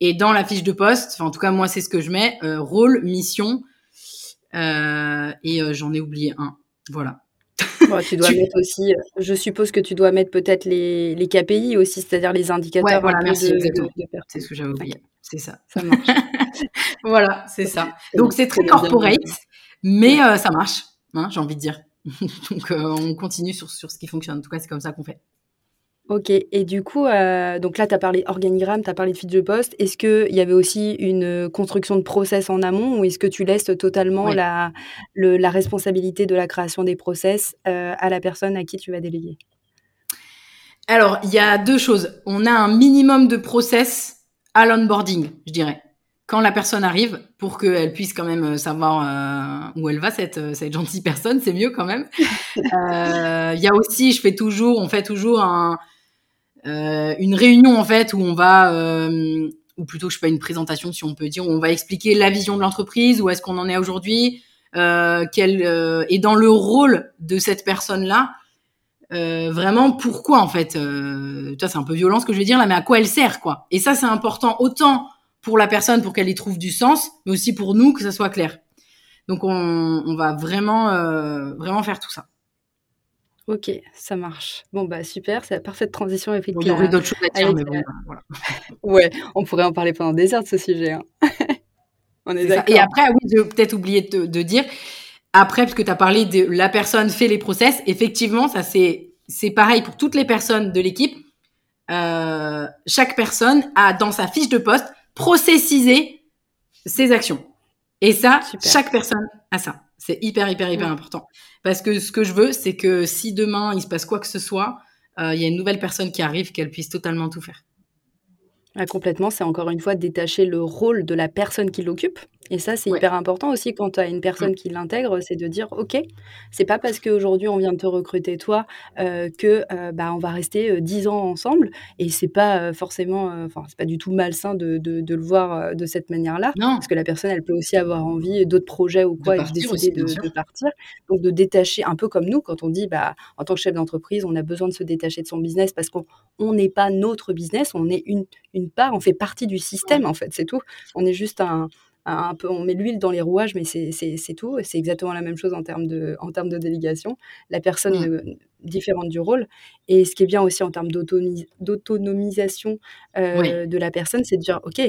Et dans la fiche de poste, enfin en tout cas moi, c'est ce que je mets rôle, mission, et j'en ai oublié un. Voilà. tu dois mettre aussi, je suppose que tu dois mettre peut-être les, les KPI aussi, c'est-à-dire les indicateurs. voilà, merci, c'est ce que j'avais oublié. C'est ça. Ça marche. voilà, c'est ça. Donc c'est très corporate, mais euh, ça marche, hein, j'ai envie de dire. Donc euh, on continue sur, sur ce qui fonctionne. En tout cas, c'est comme ça qu'on fait. Ok, et du coup, euh, donc là, tu as parlé organigramme, tu as parlé de fiche de poste. Est-ce qu'il y avait aussi une construction de process en amont ou est-ce que tu laisses totalement la, la responsabilité de la création des process euh, à la personne à qui tu vas déléguer? Alors, il y a deux choses. On a un minimum de process à l'onboarding, je dirais. Quand la personne arrive, pour qu'elle puisse quand même savoir euh, où elle va, cette, euh, cette gentille personne, c'est mieux quand même. Euh, il y a aussi, je fais toujours, on fait toujours un, une réunion en fait où on va, ou plutôt je fais une présentation si on peut dire, où on va expliquer la vision de l'entreprise, où est-ce qu'on en est aujourd'hui, euh, quel est dans le rôle de cette personne là euh, vraiment pourquoi en fait euh, c'est un peu violent ce que je vais dire là mais à quoi elle sert quoi? Et ça c'est important autant pour la personne pour qu'elle y trouve du sens mais aussi pour nous que ça soit clair. Donc on, on va vraiment euh, vraiment faire tout ça Ok, ça marche. Bon, bah super, c'est la parfaite transition avec Il y aurait d'autres choses à dire, mais bon, voilà. ouais, on pourrait en parler pendant des heures de ce sujet. Hein. on est, d'accord. Et après, oui, j'ai peut-être oublié de, de, dire, après, parce que tu as parlé de la personne fait les process, effectivement, ça c'est c'est pareil pour toutes les personnes de l'équipe. Euh, chaque personne a dans sa fiche de poste processisé ses actions. Et ça, chaque personne a ça. C'est hyper, hyper, hyper important. Parce que ce que je veux, c'est que si demain il se passe quoi que ce soit, euh, il y a une nouvelle personne qui arrive, qu'elle puisse totalement tout faire. Ah, complètement, c'est encore une fois détacher le rôle de la personne qui l'occupe. Et ça, c'est hyper important aussi quand tu as une mmh. personne qui l'intègre, c'est de dire OK, c'est pas parce qu'aujourd'hui on vient de te recruter toi euh, que euh, bah, on va rester dix ans ensemble. Et c'est pas forcément, enfin, c'est pas du tout malsain de, de, le voir de cette manière-là. Parce que la personne, elle peut aussi avoir envie d'autres projets ou quoi et décider de, de, partir. Donc de détacher, un peu comme nous, quand on dit bah, en tant que chef d'entreprise, on a besoin de se détacher de son business parce qu'on n'est pas notre business, on est une, une part, on fait partie du système en fait, c'est tout. On est juste un, un peu, on met l'huile dans les rouages, mais c'est tout. C'est exactement la même chose en termes de, en termes de délégation. La personne mmh. différente du rôle. Et ce qui est bien aussi en termes d'autonomisation euh, de la personne, c'est de dire, OK,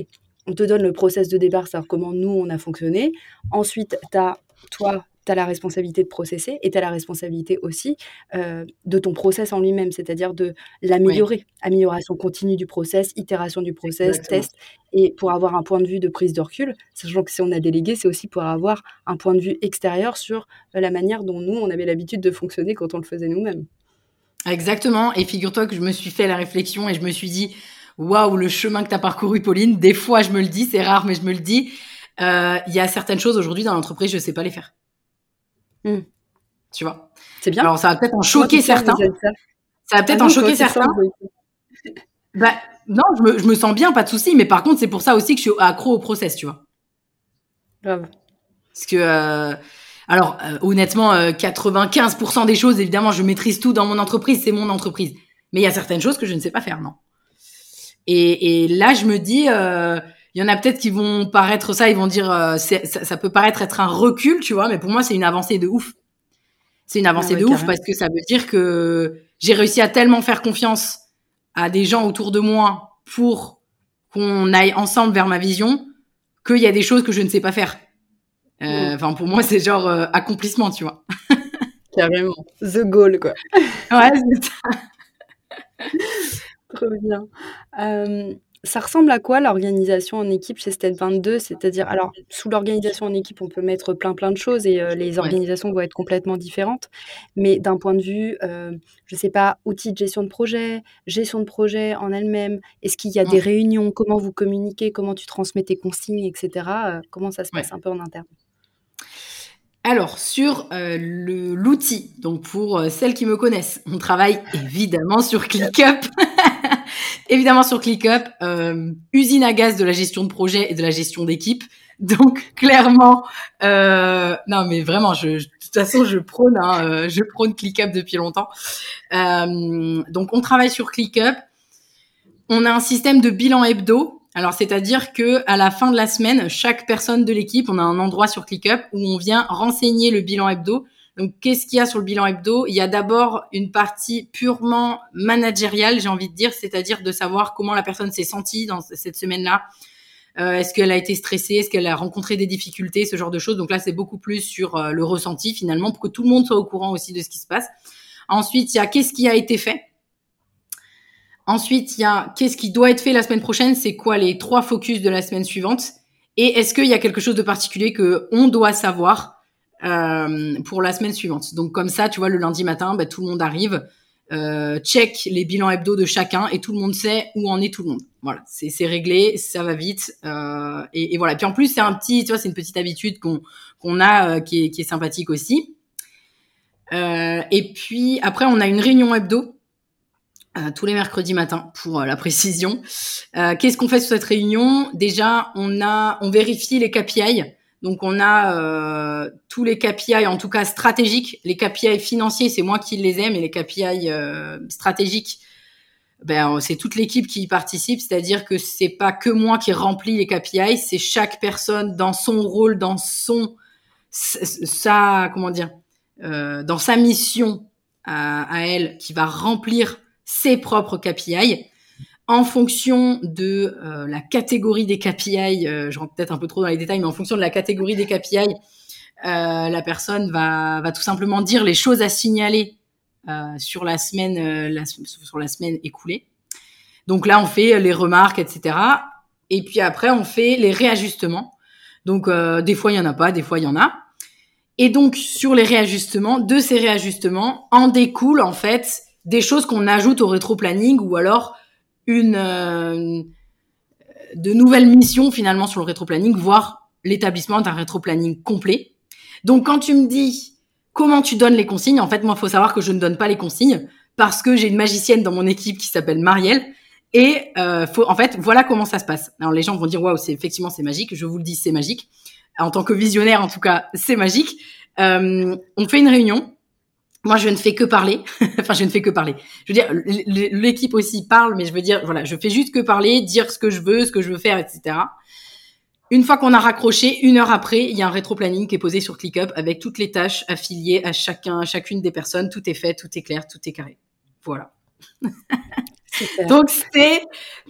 on te donne le process de départ, savoir comment nous, on a fonctionné. Ensuite, tu as, toi, tu as la responsabilité de processer et tu as la responsabilité aussi euh, de ton process en lui-même, c'est-à-dire de l'améliorer. Amélioration continue du process, itération du process, test. Et pour avoir un point de vue de prise de recul, sachant que si on a délégué, c'est aussi pour avoir un point de vue extérieur sur euh, la manière dont nous, on avait l'habitude de fonctionner quand on le faisait nous-mêmes. Exactement. Et figure-toi que je me suis fait la réflexion et je me suis dit, waouh, le chemin que tu as parcouru, Pauline, des fois je me le dis, c'est rare, mais je me le dis. Euh, il y a certaines choses aujourd'hui dans l'entreprise, je ne sais pas les faire. Hmm. Tu vois C'est bien. Alors, ça va peut-être en choquer certains. Ça. va peut-être ah en choquer certains. bah, non, je me, je me, sens bien, pas de souci. Mais par contre, c'est pour ça aussi que je suis accro au process, tu vois. Grave. Parce que, euh, alors, euh, honnêtement, 95% euh, des choses, évidemment, je maîtrise tout dans mon entreprise, c'est mon entreprise. Mais il y a certaines choses que je ne sais pas faire, non. Et, et là, je me dis, il y en a peut-être qui vont paraître ça, ils vont dire euh, ça, ça, peut paraître être un recul, tu vois, mais pour moi c'est une avancée de ouf. C'est une avancée ah de ouf parce que ça veut dire que j'ai réussi à tellement faire confiance à des gens autour de moi pour qu'on aille ensemble vers ma vision qu'il y a des choses que je ne sais pas faire. Euh, enfin, pour moi, c'est genre euh, accomplissement, tu vois. Carrément. The goal, quoi. ouais, c'est ça. Trop bien. Euh, ça ressemble à quoi l'organisation en équipe chez Step 22? C'est-à-dire, alors, sous l'organisation en équipe, on peut mettre plein plein de choses et euh, les organisations vont être complètement différentes. Mais d'un point de vue, euh, je sais pas, outils de gestion de projet, gestion de projet en elle-même, est-ce qu'il y a des réunions? Comment vous communiquez? Comment tu transmets tes consignes, etc. Euh, comment ça se passe un peu en interne? Alors, sur l'outil, donc pour celles qui me connaissent, on travaille évidemment sur ClickUp. Évidemment sur ClickUp, euh, usine à gaz de la gestion de projet et de la gestion d'équipe. Donc clairement, euh, non mais vraiment, je, de toute façon, je prône, hein, euh, je prône ClickUp depuis longtemps. Euh, donc on travaille sur ClickUp. On a un système de bilan hebdo. Alors c'est-à-dire que à la fin de la semaine, chaque personne de l'équipe, on a un endroit sur ClickUp où on vient renseigner le bilan hebdo donc, qu'est-ce qu'il y a sur le bilan hebdo? Il y a d'abord une partie purement managériale, j'ai envie de dire, c'est-à-dire de savoir comment la personne s'est sentie dans cette semaine-là. Euh, est-ce qu'elle a été stressée? Est-ce qu'elle a rencontré des difficultés? Ce genre de choses. Donc là, c'est beaucoup plus sur euh, le ressenti finalement, pour que tout le monde soit au courant aussi de ce qui se passe. Ensuite, il y a qu'est-ce qui a été fait? Ensuite, il y a qu'est-ce qui doit être fait la semaine prochaine? C'est quoi les trois focus de la semaine suivante? Et est-ce qu'il y a quelque chose de particulier que on doit savoir? Euh, pour la semaine suivante. Donc comme ça, tu vois, le lundi matin, bah, tout le monde arrive euh, check les bilans hebdo de chacun et tout le monde sait où en est tout le monde. Voilà, c'est réglé, ça va vite euh, et, et, voilà. Puis en plus c'est un petit, tu vois, c'est une petite habitude qu'on qu'on a euh, qui, est, qui est sympathique aussi. Euh, et puis après on a une réunion hebdo euh, tous les mercredis matins pour la précision. Euh, Qu'est-ce qu'on fait sur cette réunion? Déjà, on a, on vérifie les KPI. Donc, on a euh, tous les KPI, en tout cas stratégiques. Les KPI financiers, c'est moi qui les aime, et les KPI euh, stratégiques, ben, c'est toute l'équipe qui y participe. C'est-à-dire que c'est pas que moi qui remplis les KPI, c'est chaque personne dans son rôle, dans son sa comment dire, euh, dans sa mission à, à elle, qui va remplir ses propres KPI en fonction de euh, la catégorie des KPI, euh, je rentre peut-être un peu trop dans les détails, mais en fonction de la catégorie des KPI, euh, la personne va, va tout simplement dire les choses à signaler euh, sur la semaine, euh, sur la semaine écoulée. Donc là, on fait les remarques, etc. Et puis après, on fait les réajustements. Donc euh, des fois, il y en a pas, des fois, il y en a. Et donc sur les réajustements, de ces réajustements, en découle en fait des choses qu'on ajoute au rétro-planning ou alors une euh, de nouvelles missions finalement sur le rétro-planning, voire l'établissement d'un rétro-planning complet. Donc quand tu me dis comment tu donnes les consignes, en fait moi il faut savoir que je ne donne pas les consignes parce que j'ai une magicienne dans mon équipe qui s'appelle Marielle et euh, faut, en fait voilà comment ça se passe. Alors les gens vont dire waouh c'est effectivement c'est magique, je vous le dis c'est magique. En tant que visionnaire en tout cas c'est magique. Euh, on fait une réunion moi, je ne fais que parler. enfin, je ne fais que parler. Je veux dire, l'équipe aussi parle, mais je veux dire, voilà, je fais juste que parler, dire ce que je veux, ce que je veux faire, etc. Une fois qu'on a raccroché, une heure après, il y a un rétro-planning qui est posé sur ClickUp avec toutes les tâches affiliées à chacun, à chacune des personnes. Tout est fait, tout est clair, tout est carré. Voilà. Donc c'est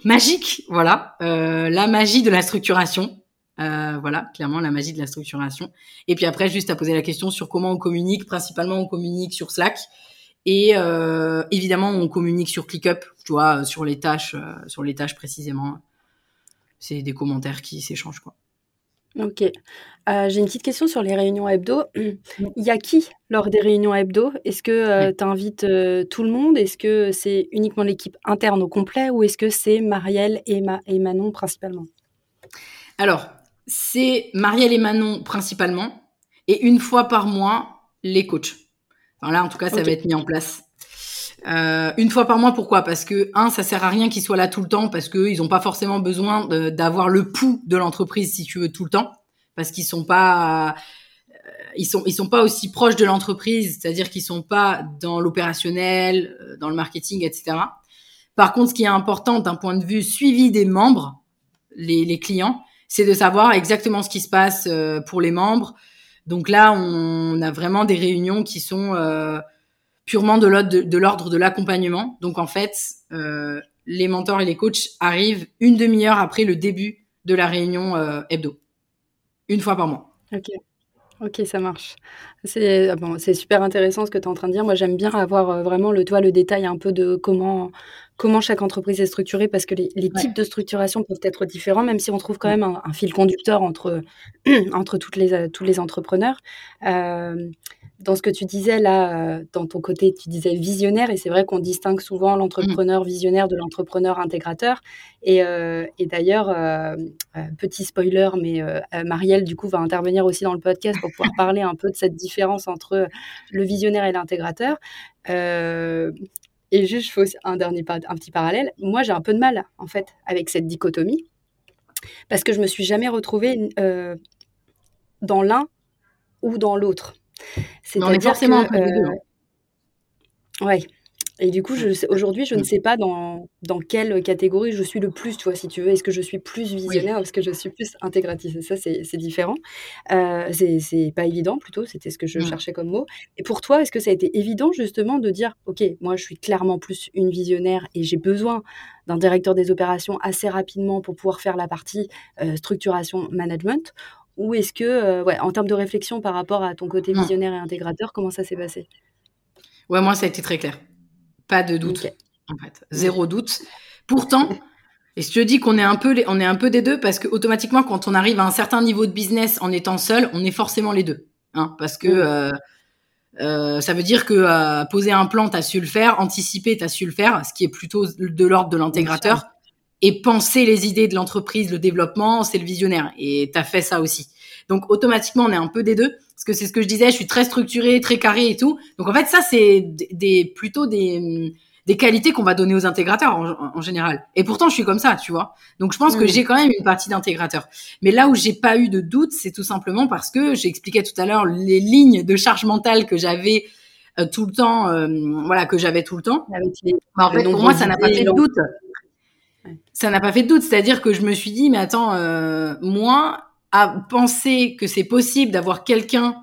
magique, voilà, euh, la magie de la structuration. Euh, voilà, clairement la magie de la structuration. Et puis après, juste à poser la question sur comment on communique. Principalement, on communique sur Slack. Et euh, évidemment, on communique sur ClickUp, tu vois, sur les tâches, euh, sur les tâches précisément. C'est des commentaires qui s'échangent, quoi. Ok. Euh, J'ai une petite question sur les réunions hebdo. Il y a qui lors des réunions hebdo? Est-ce que euh, tu invites euh, tout le monde? Est-ce que c'est uniquement l'équipe interne au complet ou est-ce que c'est Marielle et, Ma et Manon principalement? Alors, c'est Marielle et Manon principalement, et une fois par mois, les coachs. Enfin, là, en tout cas, ça okay. va être mis en place. Euh, une fois par mois, pourquoi? Parce que, un, ça sert à rien qu'ils soient là tout le temps, parce qu'ils n'ont pas forcément besoin d'avoir le pouls de l'entreprise, si tu veux, tout le temps, parce qu'ils sont pas... Euh, ils sont, ils sont pas aussi proches de l'entreprise, c'est-à-dire qu'ils sont pas dans l'opérationnel, euh, dans le marketing, etc. Par contre, ce qui est important d'un point de vue suivi des membres, les, les clients, c'est de savoir exactement ce qui se passe euh, pour les membres. Donc là, on a vraiment des réunions qui sont euh, purement de l'ordre de, l'accompagnement. Donc en fait, euh, les mentors et les coachs arrivent une demi-heure après le début de la réunion hebdo, une fois par mois. Ok. Ok, ça marche. C'est ah super intéressant ce que tu es en train de dire. Moi, j'aime bien avoir vraiment le toit, le détail un peu de comment, comment chaque entreprise est structurée parce que les, les ouais. types de structuration peuvent être différents, même si on trouve quand même un, un fil conducteur entre, entre toutes les, tous les entrepreneurs. Euh, dans ce que tu disais là, euh, dans ton côté, tu disais visionnaire, et c'est vrai qu'on distingue souvent l'entrepreneur visionnaire de l'entrepreneur intégrateur. Et, euh, et d'ailleurs, euh, petit spoiler, mais Marielle, du coup, va intervenir aussi dans le podcast pour pouvoir parler un peu de cette différence entre le visionnaire et l'intégrateur. Et juste, je fais un dernier un petit parallèle. Moi, j'ai un peu de mal, en fait, avec cette dichotomie, parce que je me suis jamais retrouvée dans l'un ou dans l'autre. C'est forcément que, euh, hein. Ouais. Et du coup, aujourd'hui, je ne sais pas dans, dans quelle catégorie je suis le plus, tu vois, si tu veux. Est-ce que je suis plus visionnaire oui. Est-ce que je suis plus intégratrice? Ça, c'est différent. Euh, c'est pas évident, plutôt. C'était ce que je mmh. cherchais comme mot. Et pour toi, est-ce que ça a été évident, justement, de dire, OK, moi, je suis clairement plus une visionnaire et j'ai besoin d'un directeur des opérations assez rapidement pour pouvoir faire la partie euh, structuration management? Ou est-ce que, euh, ouais, en termes de réflexion par rapport à ton côté visionnaire et intégrateur, comment ça s'est passé? Ouais, moi, ça a été très clair. Pas de doute, okay. en fait. Zéro doute. Pourtant, et je te dis qu'on est un peu, on est un peu des deux parce que automatiquement, quand on arrive à un certain niveau de business en étant seul, on est forcément les deux, hein, parce que euh, Euh, ça veut dire que euh, poser un plan, tu as su le faire, anticiper, tu as su le faire, ce qui est plutôt de l'ordre de l'intégrateur. Et penser les idées de l'entreprise, le développement, c'est le visionnaire. Et tu as fait ça aussi. Donc automatiquement, on est un peu des deux. Parce que c'est ce que je disais, je suis très structuré, très carré et tout. Donc en fait, ça, c'est des, plutôt des, des qualités qu'on va donner aux intégrateurs en, général. Et pourtant, je suis comme ça, tu vois. Donc, je pense que mm. j'ai quand même une partie d'intégrateur. Mais là où j'ai pas eu de doute, c'est tout simplement parce que j'expliquais tout à l'heure les lignes de charge mentale que j'avais euh, tout le temps, euh, voilà, que j'avais tout le temps. Bah, en fait, pour moi, ça n'a pas fait de doute. Ça n'a pas fait de doute. C'est-à-dire que je me suis dit, mais attends, euh, moi, à penser que c'est possible d'avoir quelqu'un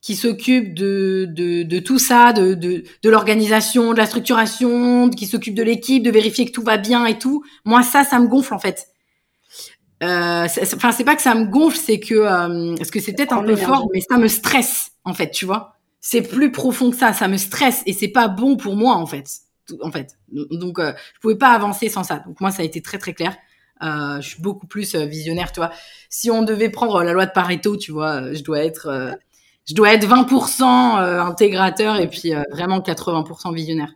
qui s'occupe de, de, tout ça, de, de, l'organisation, de la structuration, qui s'occupe de l'équipe, de vérifier que tout va bien et tout. Moi, ça, ça me gonfle en fait. Euh, enfin, c'est pas que ça me gonfle, c'est que euh, parce que c'est peut-être un peu fort, mais ça me stresse en fait, tu vois. C'est plus profond que ça, ça me stresse et c'est pas bon pour moi en fait. En fait, donc euh, je pouvais pas avancer sans ça. Donc moi, ça a été très très clair. Euh, je suis beaucoup plus euh, visionnaire, tu vois. Si on devait prendre la loi de Pareto, tu vois, je dois être je dois être 20% euh, intégrateur et puis euh, vraiment 80% visionnaire.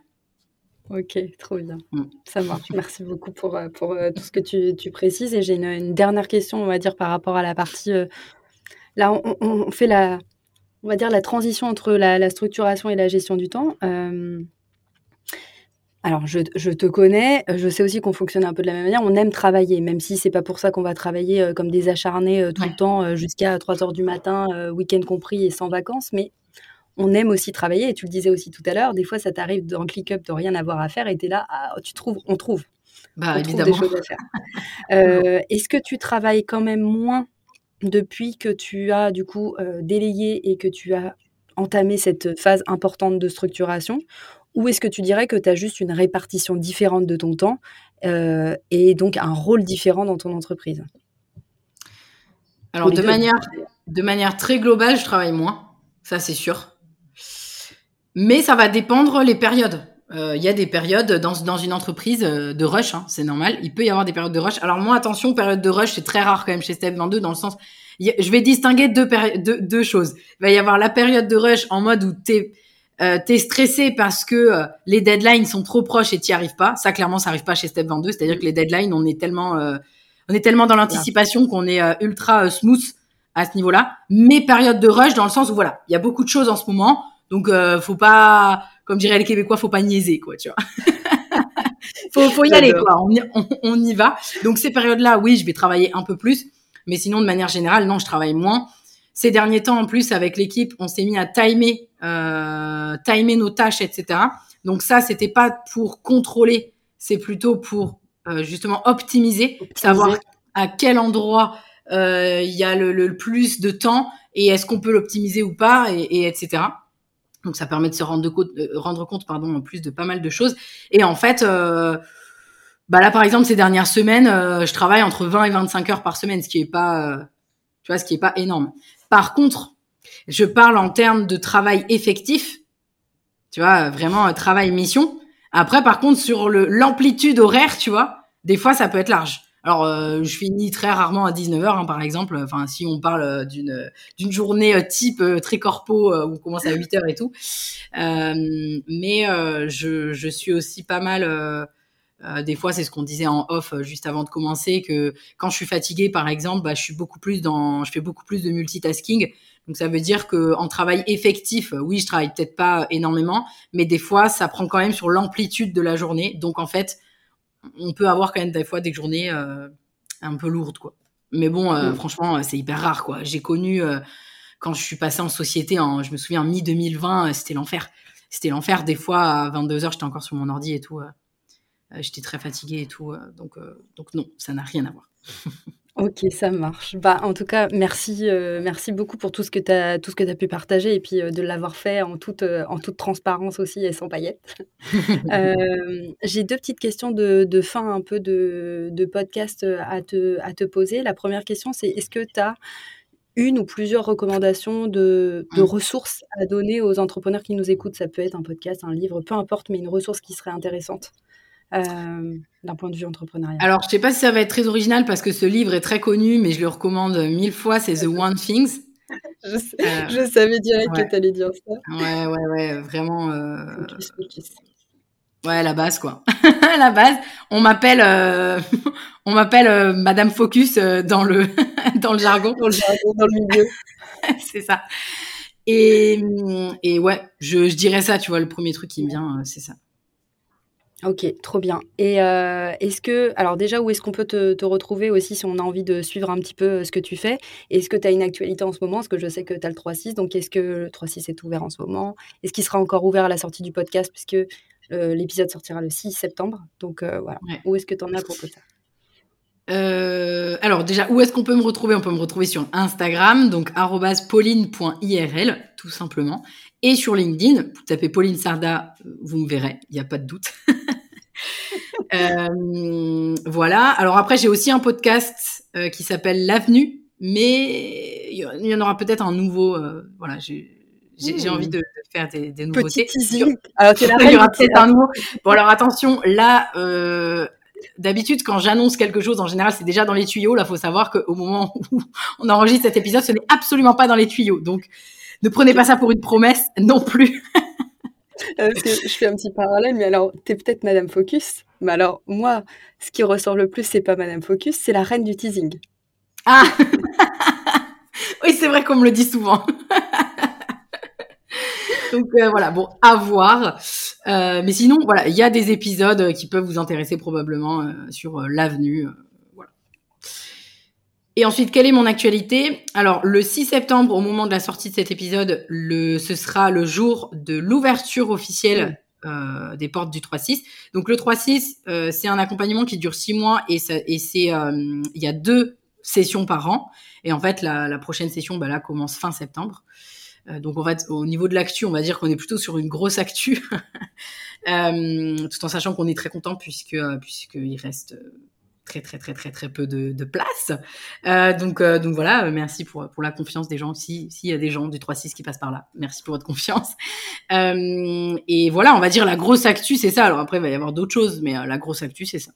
Ok, trop bien. Mm. Ça marche. Merci beaucoup pour, euh, pour tout ce que tu, tu précises. Et j'ai une, dernière question, on va dire, par rapport à la partie. là, on, on, fait la, on va dire, la transition entre la, la structuration et la gestion du temps. Alors, je, te connais, je sais aussi qu'on fonctionne un peu de la même manière. On aime travailler, même si c'est pas pour ça qu'on va travailler euh, comme des acharnés euh, tout le temps euh, jusqu'à 3 heures du matin, week-end compris et sans vacances. Mais on aime aussi travailler. Et tu le disais aussi tout à l'heure, des fois, ça t'arrive dans ClickUp de rien avoir à faire et tu es là, ah, tu trouves, on trouve. Bah, évidemment. des choses à faire. Est-ce que tu travailles quand même moins depuis que tu as du coup délayé et que tu as entamé cette phase importante de structuration ou est-ce que tu dirais que tu as juste une répartition différente de ton temps euh, et donc un rôle différent dans ton entreprise? Alors, de manière, de manière très globale, je travaille moins, ça c'est sûr. Mais ça va dépendre les périodes. Euh, il y a des périodes dans, dans une entreprise euh, de rush, hein, c'est normal. Il peut y avoir des périodes de rush. Alors moi, attention, période de rush, c'est très rare quand même chez Step 22 dans le sens, je vais distinguer deux, deux, deux choses. Il va y avoir la période de rush en mode où tu es euh, t'es stressé parce que euh, les deadlines sont trop proches et t'y arrives pas. Ça, clairement, ça arrive pas chez Step 22. C'est-à-dire que les deadlines, on est tellement, euh, on est tellement dans l'anticipation qu'on est ultra smooth à ce niveau-là. Mais période de rush dans le sens où voilà, il y a beaucoup de choses en ce moment, donc faut pas, comme diraient les Québécois, faut pas niaiser quoi, tu vois. faut, faut y aller quoi. On y, on y va. Donc ces périodes-là, oui, je vais travailler un peu plus, mais sinon de manière générale, non, je travaille moins. Ces derniers temps, en plus, avec l'équipe, on s'est mis à timer, euh, timer nos tâches, etc. Donc ça, c'était pas pour contrôler, c'est plutôt pour euh, justement optimiser, savoir à quel endroit euh, il y a le, plus de temps et est-ce qu'on peut l'optimiser ou pas, et, etc. Donc ça permet de se rendre, compte, rendre compte, pardon, en plus de pas mal de choses. Et en fait, bah là par exemple ces dernières semaines, je travaille entre 20 et 25 heures par semaine, ce qui est pas, tu vois, ce qui est pas énorme. Par contre, je parle en termes de travail effectif, tu vois, vraiment un travail mission. Après, par contre, sur l'amplitude horaire, tu vois, des fois, ça peut être large. Alors, euh, je finis très rarement à 19h, hein, par exemple. Enfin, si on parle euh, d'une journée euh, type très corpo où on commence à 8h et tout. mais je suis aussi pas mal euh, des fois, c'est ce qu'on disait en off euh, juste avant de commencer, que quand je suis fatiguée, par exemple, bah, je suis beaucoup plus dans, je fais beaucoup plus de multitasking. Donc ça veut dire que en travail effectif, euh, oui, je travaille peut-être pas énormément, mais des fois, ça prend quand même sur l'amplitude de la journée. Donc en fait, on peut avoir quand même des fois des journées un peu lourdes, quoi. Mais bon, mm. franchement, c'est hyper rare, quoi. J'ai connu quand je suis passée en société, en, je me souviens, en mi 2020, c'était l'enfer. C'était l'enfer. Des fois, à 22 h j'étais encore sur mon ordi et tout. Euh, j'étais très fatiguée et tout. Euh, donc, euh, donc non, ça n'a rien à voir. Ok, ça marche. Bah, en tout cas, merci, merci beaucoup pour tout ce que tu as, tout ce que as pu partager et puis de l'avoir fait en toute, en toute transparence aussi et sans paillettes. J'ai deux petites questions de, de, fin un peu de, de podcast à te, à te poser. La première question, c'est est-ce que tu as une ou plusieurs recommandations de, de, mmh. ressources à donner aux entrepreneurs qui nous écoutent? Ça peut être un podcast, un livre, peu importe, mais une ressource qui serait intéressante d'un point de vue entrepreneurial Alors, je sais pas si ça va être très original parce que ce livre est très connu, mais je le recommande mille fois. C'est The One Things. je, savais direct que tu allais dire ça. Ouais, ouais, ouais, vraiment. Ouais, la base, quoi. la base. On m'appelle, on m'appelle Madame Focus dans le, dans le jargon. Dans le jargon, dans le milieu. c'est ça. Et, et ouais, je, je, dirais ça, tu vois, le premier truc qui me vient, c'est ça. Ok, trop bien. Et euh, est-ce que, alors déjà, où est-ce qu'on peut te, retrouver aussi si on a envie de suivre un petit peu euh, ce que tu fais? Est-ce que tu as une actualité en ce moment? Parce que je sais que tu as le 3.6, donc est-ce que le 3.6 est ouvert en ce moment? Est-ce qu'il sera encore ouvert à la sortie du podcast? Puisque euh, l'épisode sortira le 6 septembre. Donc voilà, où est-ce que tu en as pour ça alors déjà, où est-ce qu'on peut me retrouver? On peut me retrouver sur Instagram, donc pauline.irl, tout simplement. Et sur LinkedIn, vous tapez Pauline Sarda, vous me verrez, il n'y a pas de doute. Euh, voilà. Alors après, j'ai aussi un podcast euh, qui s'appelle L'Avenue, mais il y en aura peut-être un nouveau. Euh, voilà, j'ai mmh. envie de, faire des, des nouveautés. Alors, il y aura peut-être un nouveau. Bon, alors attention, là, d'habitude, quand j'annonce quelque chose, en général, c'est déjà dans les tuyaux. Là, faut savoir qu'au moment où on enregistre cet épisode, ce n'est absolument pas dans les tuyaux. Donc, ne prenez pas ça pour une promesse non plus. Euh, je fais un petit parallèle, mais alors, tu es peut-être Madame Focus, mais alors, moi, ce qui ressort le plus, c'est pas Madame Focus, c'est la reine du teasing. Ah Oui, c'est vrai qu'on me le dit souvent. Donc euh, voilà, bon, à voir. Euh, mais sinon, voilà, il y a des épisodes qui peuvent vous intéresser probablement sur l'avenue. Et ensuite, quelle est mon actualité? Alors, le 6 septembre, au moment de la sortie de cet épisode, le, ce sera le jour de l'ouverture officielle euh, des portes du 3-6. Donc, le 3-6, euh, c'est un accompagnement qui dure six mois et, ça, et c'est, euh, il y a deux sessions par an. Et en fait, la, la prochaine session, bah, là, commence fin septembre. Euh, donc, en fait, au niveau de l'actu, on va dire qu'on est plutôt sur une grosse actu, euh, tout en sachant qu'on est très content puisque puisqu'il reste très très très très très peu de, de place. Euh, donc euh, donc voilà, euh, merci pour pour la confiance des gens. Si s'il y a des gens du 3-6 qui passent par là, merci pour votre confiance. Euh, et voilà, on va dire la grosse actu, c'est ça. Alors après, il va y avoir d'autres choses, mais la grosse actu, c'est ça.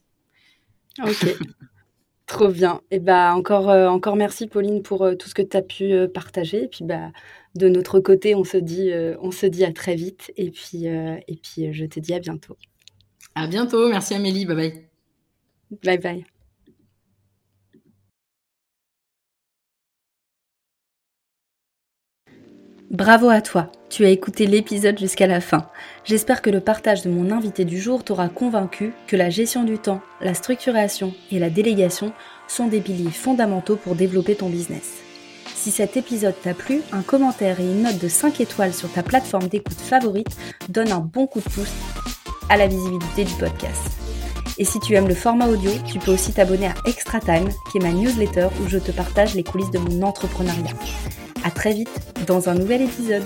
Ok. Trop bien. Et bah encore encore merci Pauline pour tout ce que tu as pu partager. Et puis bah de notre côté, on se dit on se dit à très vite. Et puis et puis je te dis à bientôt. À bientôt. Merci Amélie. Bye bye. Bye bye. Bravo à toi, tu as écouté l'épisode jusqu'à la fin. J'espère que le partage de mon invité du jour t'aura convaincu que la gestion du temps, la structuration et la délégation sont des piliers fondamentaux pour développer ton business. Si cet épisode t'a plu, un commentaire et une note de 5 étoiles sur ta plateforme d'écoute favorite donne un bon coup de pouce à la visibilité du podcast. Et si tu aimes le format audio, tu peux aussi t'abonner à Extra Time, qui est ma newsletter où je te partage les coulisses de mon entrepreneuriat. À très vite dans un nouvel épisode.